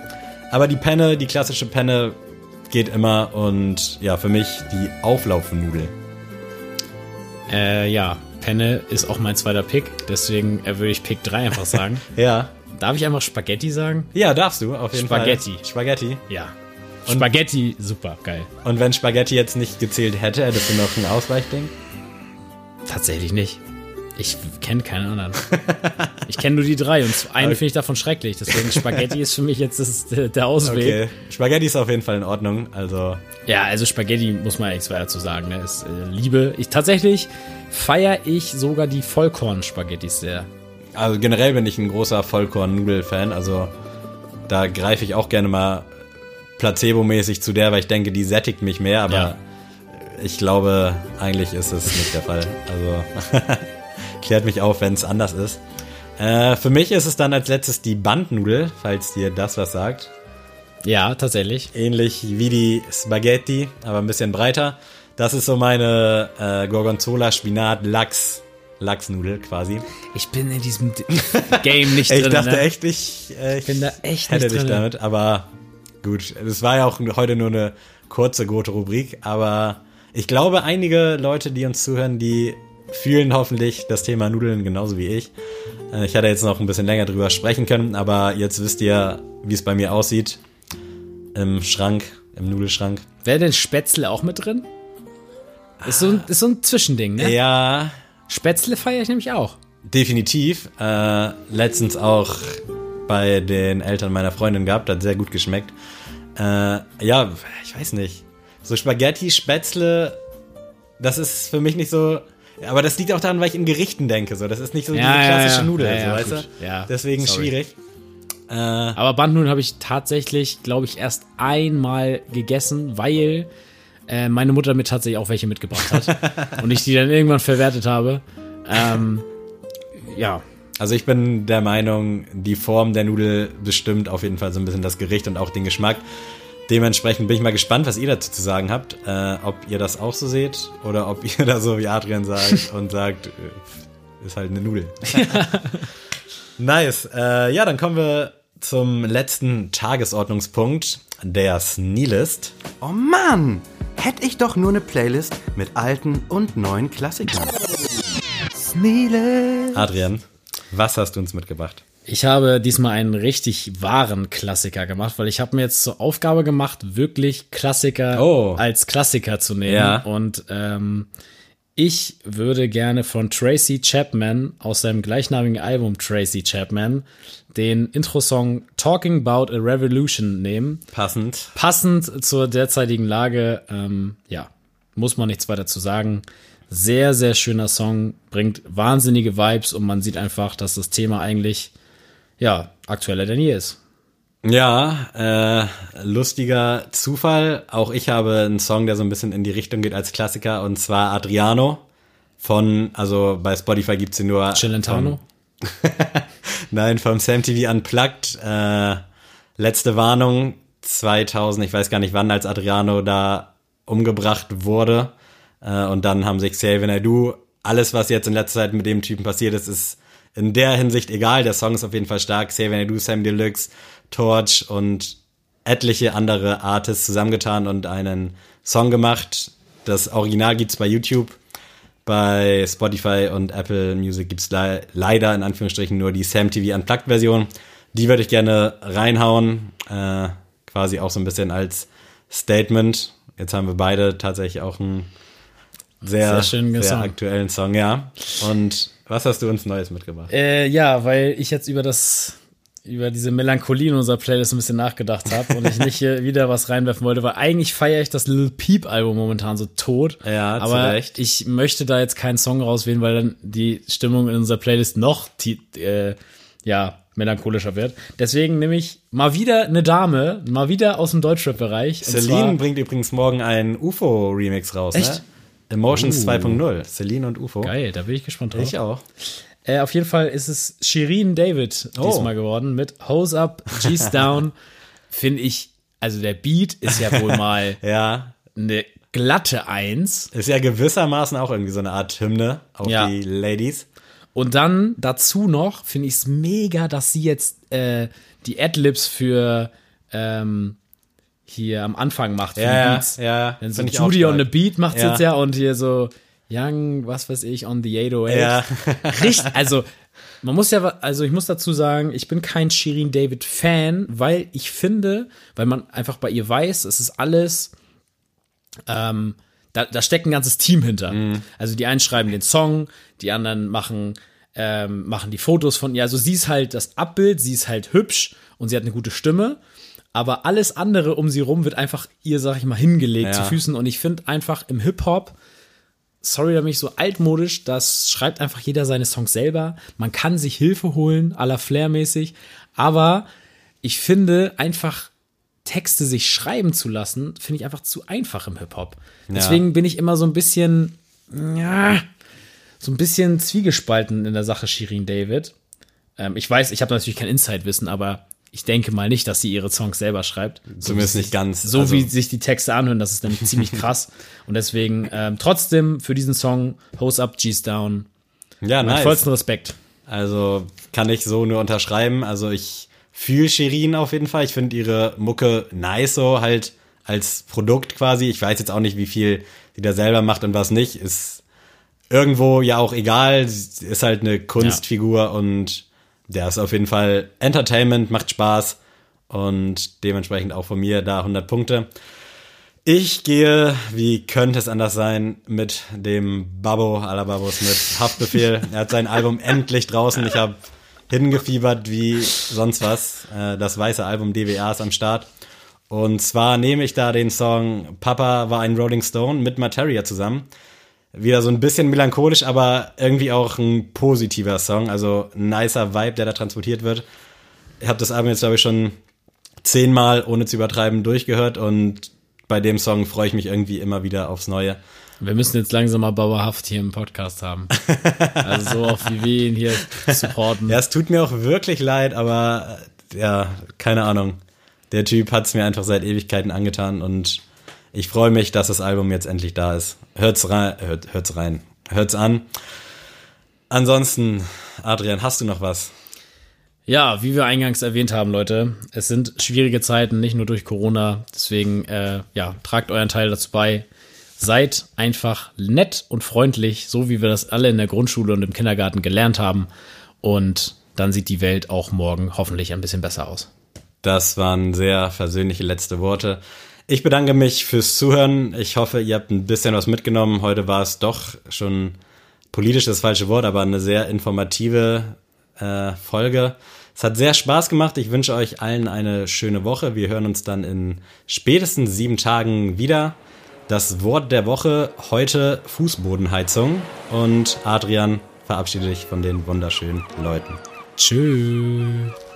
Aber die Penne, die klassische Penne geht immer und ja, für mich die Auflaufnudel. Äh, ja, Penne ist auch mein zweiter Pick, deswegen äh, würde ich Pick 3 einfach sagen. Ja. Darf ich einfach Spaghetti sagen? Ja, darfst du, auf jeden Spaghetti. Fall. Spaghetti. Ja. Spaghetti, super, geil. Und wenn Spaghetti jetzt nicht gezählt hätte, hättest du noch ein Ausweichding? Tatsächlich nicht. Ich kenne keinen anderen. Ich kenne nur die drei und eine finde ich davon schrecklich. Deswegen Spaghetti ist für mich jetzt das, der Ausweg. Okay. Spaghetti ist auf jeden Fall in Ordnung. Also, Ja, also Spaghetti muss man nichts weiter zu sagen. Ne? Ist äh, Liebe. Ich tatsächlich feiere ich sogar die Vollkorn-Spaghettis sehr. Also generell bin ich ein großer Vollkorn-Nudel-Fan. Also da greife ich auch gerne mal placebo-mäßig zu der, weil ich denke, die sättigt mich mehr. Aber Ja. ich glaube, eigentlich ist es nicht der Fall. Also klärt mich auf, wenn es anders ist. Äh, für mich ist es dann als letztes die Bandnudel, falls dir das was sagt. Ja, tatsächlich. Ähnlich wie die Spaghetti, aber ein bisschen breiter. Das ist so meine äh, Gorgonzola, Spinat, Lachs, Lachsnudel quasi. Ich bin in diesem Game nicht Ich drin. dachte ne? echt, ich, äh, ich bin da echt hätte nicht dich drin. damit, aber gut. Es war ja auch heute nur eine kurze Goto-Rubrik, aber ich glaube, einige Leute, die uns zuhören, die fühlen hoffentlich das Thema Nudeln genauso wie ich. Äh, Ich hätte jetzt noch ein bisschen länger drüber sprechen können, aber jetzt wisst ihr, wie es bei mir aussieht. Im Schrank, im Nudelschrank. Wäre denn Spätzle auch mit drin? Ist so ein, ist so ein Zwischending, ne? Ja, Spätzle feiere ich nämlich auch. definitiv. Äh, letztens auch bei den Eltern meiner Freundin gehabt, hat sehr gut geschmeckt. Äh, ja, ich weiß nicht. So Spaghetti, Spätzle, das ist für mich nicht so. Aber das liegt auch daran, weil ich in Gerichten denke. So, das ist nicht so Ja, diese ja, klassische ja. Nudel, Ja, so, weißt gut. du? Ja, Deswegen sorry. schwierig. Äh, Aber Bandnudeln habe ich tatsächlich, glaube ich, erst einmal gegessen, weil äh, meine Mutter mir tatsächlich auch welche mitgebracht hat und ich die dann irgendwann verwertet habe. Ähm, ja, Also ich bin der Meinung, die Form der Nudel bestimmt auf jeden Fall so ein bisschen das Gericht und auch den Geschmack. Dementsprechend bin ich mal gespannt, was ihr dazu zu sagen habt. Äh, ob ihr das auch so seht oder ob ihr da so wie Adrian sagt und sagt, äh, ist halt eine Nudel. nice. Äh, ja, dann kommen wir zum letzten Tagesordnungspunkt, der Sneelist. Oh Mann! Hätte ich doch nur eine Playlist mit alten und neuen Klassikern. Sneele. Adrian, was hast du uns mitgebracht? ich habe diesmal einen richtig wahren Klassiker gemacht, weil ich habe mir jetzt zur Aufgabe gemacht, wirklich Klassiker Oh. als Klassiker zu nehmen. Ja. Und ähm, ich würde gerne von Tracy Chapman aus seinem gleichnamigen Album Tracy Chapman den Intro-Song Talking About a Revolution nehmen. Passend. Passend zur derzeitigen Lage, ähm, ja, muss man nichts weiter zu sagen. Sehr, sehr schöner Song, bringt wahnsinnige Vibes und man sieht einfach, dass das Thema eigentlich, ja, aktueller denn je ist. Ja, äh, lustiger Zufall. Auch ich habe einen Song, der so ein bisschen in die Richtung geht als Klassiker, und zwar Adriano von, also bei Spotify gibt's ihn nur. Celentano? Nein, vom Sam TV Unplugged. Äh, letzte Warnung 2000, ich weiß gar nicht wann, als Adriano da umgebracht wurde. Äh, und dann haben sich Xavier Naidoo, alles was jetzt in letzter Zeit mit dem Typen passiert ist, ist in der Hinsicht egal. Der Song ist auf jeden Fall stark. Xavier Naidoo, Sam Deluxe, Torch und etliche andere Artists zusammengetan und einen Song gemacht. Das Original gibt's bei YouTube. Bei Spotify und Apple Music gibt's le leider in Anführungsstrichen nur die Sam TV Unplugged Version. Die würde ich gerne reinhauen, äh, quasi auch so ein bisschen als Statement. Jetzt haben wir beide tatsächlich auch einen sehr, Sehr sehr aktuellen Song, ja. Und was hast du uns Neues mitgebracht? Äh, ja, weil ich jetzt über das, über diese Melancholie in unserer Playlist ein bisschen nachgedacht habe und ich nicht hier wieder was reinwerfen wollte, weil eigentlich feiere ich das Lil Peep Album momentan so tot. Ja, aber Recht. ich möchte da jetzt keinen Song rauswählen, weil dann die Stimmung in unserer Playlist noch, äh, ja, melancholischer wird. Deswegen nehme ich mal wieder eine Dame, mal wieder aus dem Deutschrap-Bereich. Celine bringt übrigens morgen einen UFO-Remix raus, Echt? ne? Emotions 2.0. Celine und UFO. Geil, da bin ich gespannt drauf. Ich auch. Äh, auf jeden Fall ist es Shirin David Oh. diesmal geworden mit Hose Up, G's Down. Finde ich, also der Beat ist ja wohl mal Ja, eine glatte Eins. ist ja gewissermaßen auch irgendwie so eine Art Hymne auf Ja. die Ladies. Und dann dazu noch finde ich es mega, dass sie jetzt äh, die Adlibs für ähm, hier am Anfang macht für Ja, die ja, Beats. ja, Dann so Judy on the. Beat macht Ja. jetzt ja und hier so Young, was weiß ich, on the 808. Ja. Richtig, also man muss ja, also ich muss dazu sagen, ich bin kein Shirin David Fan, weil ich finde, weil man einfach bei ihr weiß, es ist alles, ähm, da, da steckt ein ganzes Team hinter. Also die einen schreiben den Song, die anderen machen, ähm, machen die Fotos von ihr. Also sie ist halt das Abbild, sie ist halt hübsch und sie hat eine gute Stimme. Aber alles andere um sie rum wird einfach ihr, sag ich mal, hingelegt Ja. zu Füßen. Und ich finde einfach im Hip-Hop, sorry, da bin ich so altmodisch, das schreibt einfach jeder seine Songs selber. Man kann sich Hilfe holen, à la Flair-mäßig. Aber ich finde einfach Texte sich schreiben zu lassen, finde ich einfach zu einfach im Hip-Hop. Deswegen bin ich immer so ein bisschen, ja, so ein bisschen zwiegespalten in der Sache Shirin David. Ähm, ich weiß, ich habe natürlich kein Inside-Wissen, aber ich denke mal nicht, dass sie ihre Songs selber schreibt. Zumindest wie nicht ganz. So Also- wie sich die Texte anhören, das ist nämlich ziemlich krass. Und deswegen ähm, trotzdem für diesen Song Hose Up, G's Down. Ja, Mit nice. vollsten Respekt. Also kann ich so nur unterschreiben. Also ich fühle Shirin auf jeden Fall. Ich finde ihre Mucke nice so halt als Produkt quasi. Ich weiß jetzt auch nicht, wie viel sie da selber macht und was nicht. Ist irgendwo ja auch egal. Ist halt eine Kunstfigur und der ist auf jeden Fall Entertainment, macht Spaß und dementsprechend auch von mir da 100 Punkte. Ich gehe, wie könnte es anders sein, mit dem Babbo aller Babos mit Haftbefehl. Er hat sein Album endlich draußen. Ich habe hingefiebert wie sonst was. Äh, Das weiße Album DWA ist am Start. Und zwar nehme ich da den Song Papa war ein Rolling Stone mit Materia zusammen. Wieder so ein bisschen melancholisch, aber irgendwie auch ein positiver Song. Also ein nicer Vibe, der da transportiert wird. Ich habe das Album jetzt, glaube ich, schon zehnmal, ohne zu übertreiben, durchgehört und bei dem Song freue ich mich irgendwie immer wieder aufs Neue. Wir müssen jetzt langsam mal Bauerhaft hier im Podcast haben. Also so oft wie wir ihn hier supporten. Ja, es tut mir auch wirklich leid, aber ja, keine Ahnung. Der Typ hat es mir einfach seit Ewigkeiten angetan und ich freue mich, dass das Album jetzt endlich da ist. Hört's rein, hört, hört's rein, hört's an. Ansonsten, Adrian, hast du noch was? Ja, wie wir eingangs erwähnt haben, Leute, es sind schwierige Zeiten, nicht nur durch Corona. Deswegen, äh, ja, tragt euren Teil dazu bei. Seid einfach nett und freundlich, so wie wir das alle in der Grundschule und im Kindergarten gelernt haben. Und dann sieht die Welt auch morgen hoffentlich ein bisschen besser aus. Das waren sehr versöhnliche letzte Worte. Ich bedanke mich fürs Zuhören. Ich hoffe, ihr habt ein bisschen was mitgenommen. Heute war es doch schon politisch das falsche Wort, aber eine sehr informative äh, Folge. Es hat sehr Spaß gemacht. Ich wünsche euch allen eine schöne Woche. Wir hören uns dann in spätestens sieben Tagen wieder. Das Wort der Woche heute Fußbodenheizung. Und Adrian, verabschiede dich von den wunderschönen Leuten. Tschüss.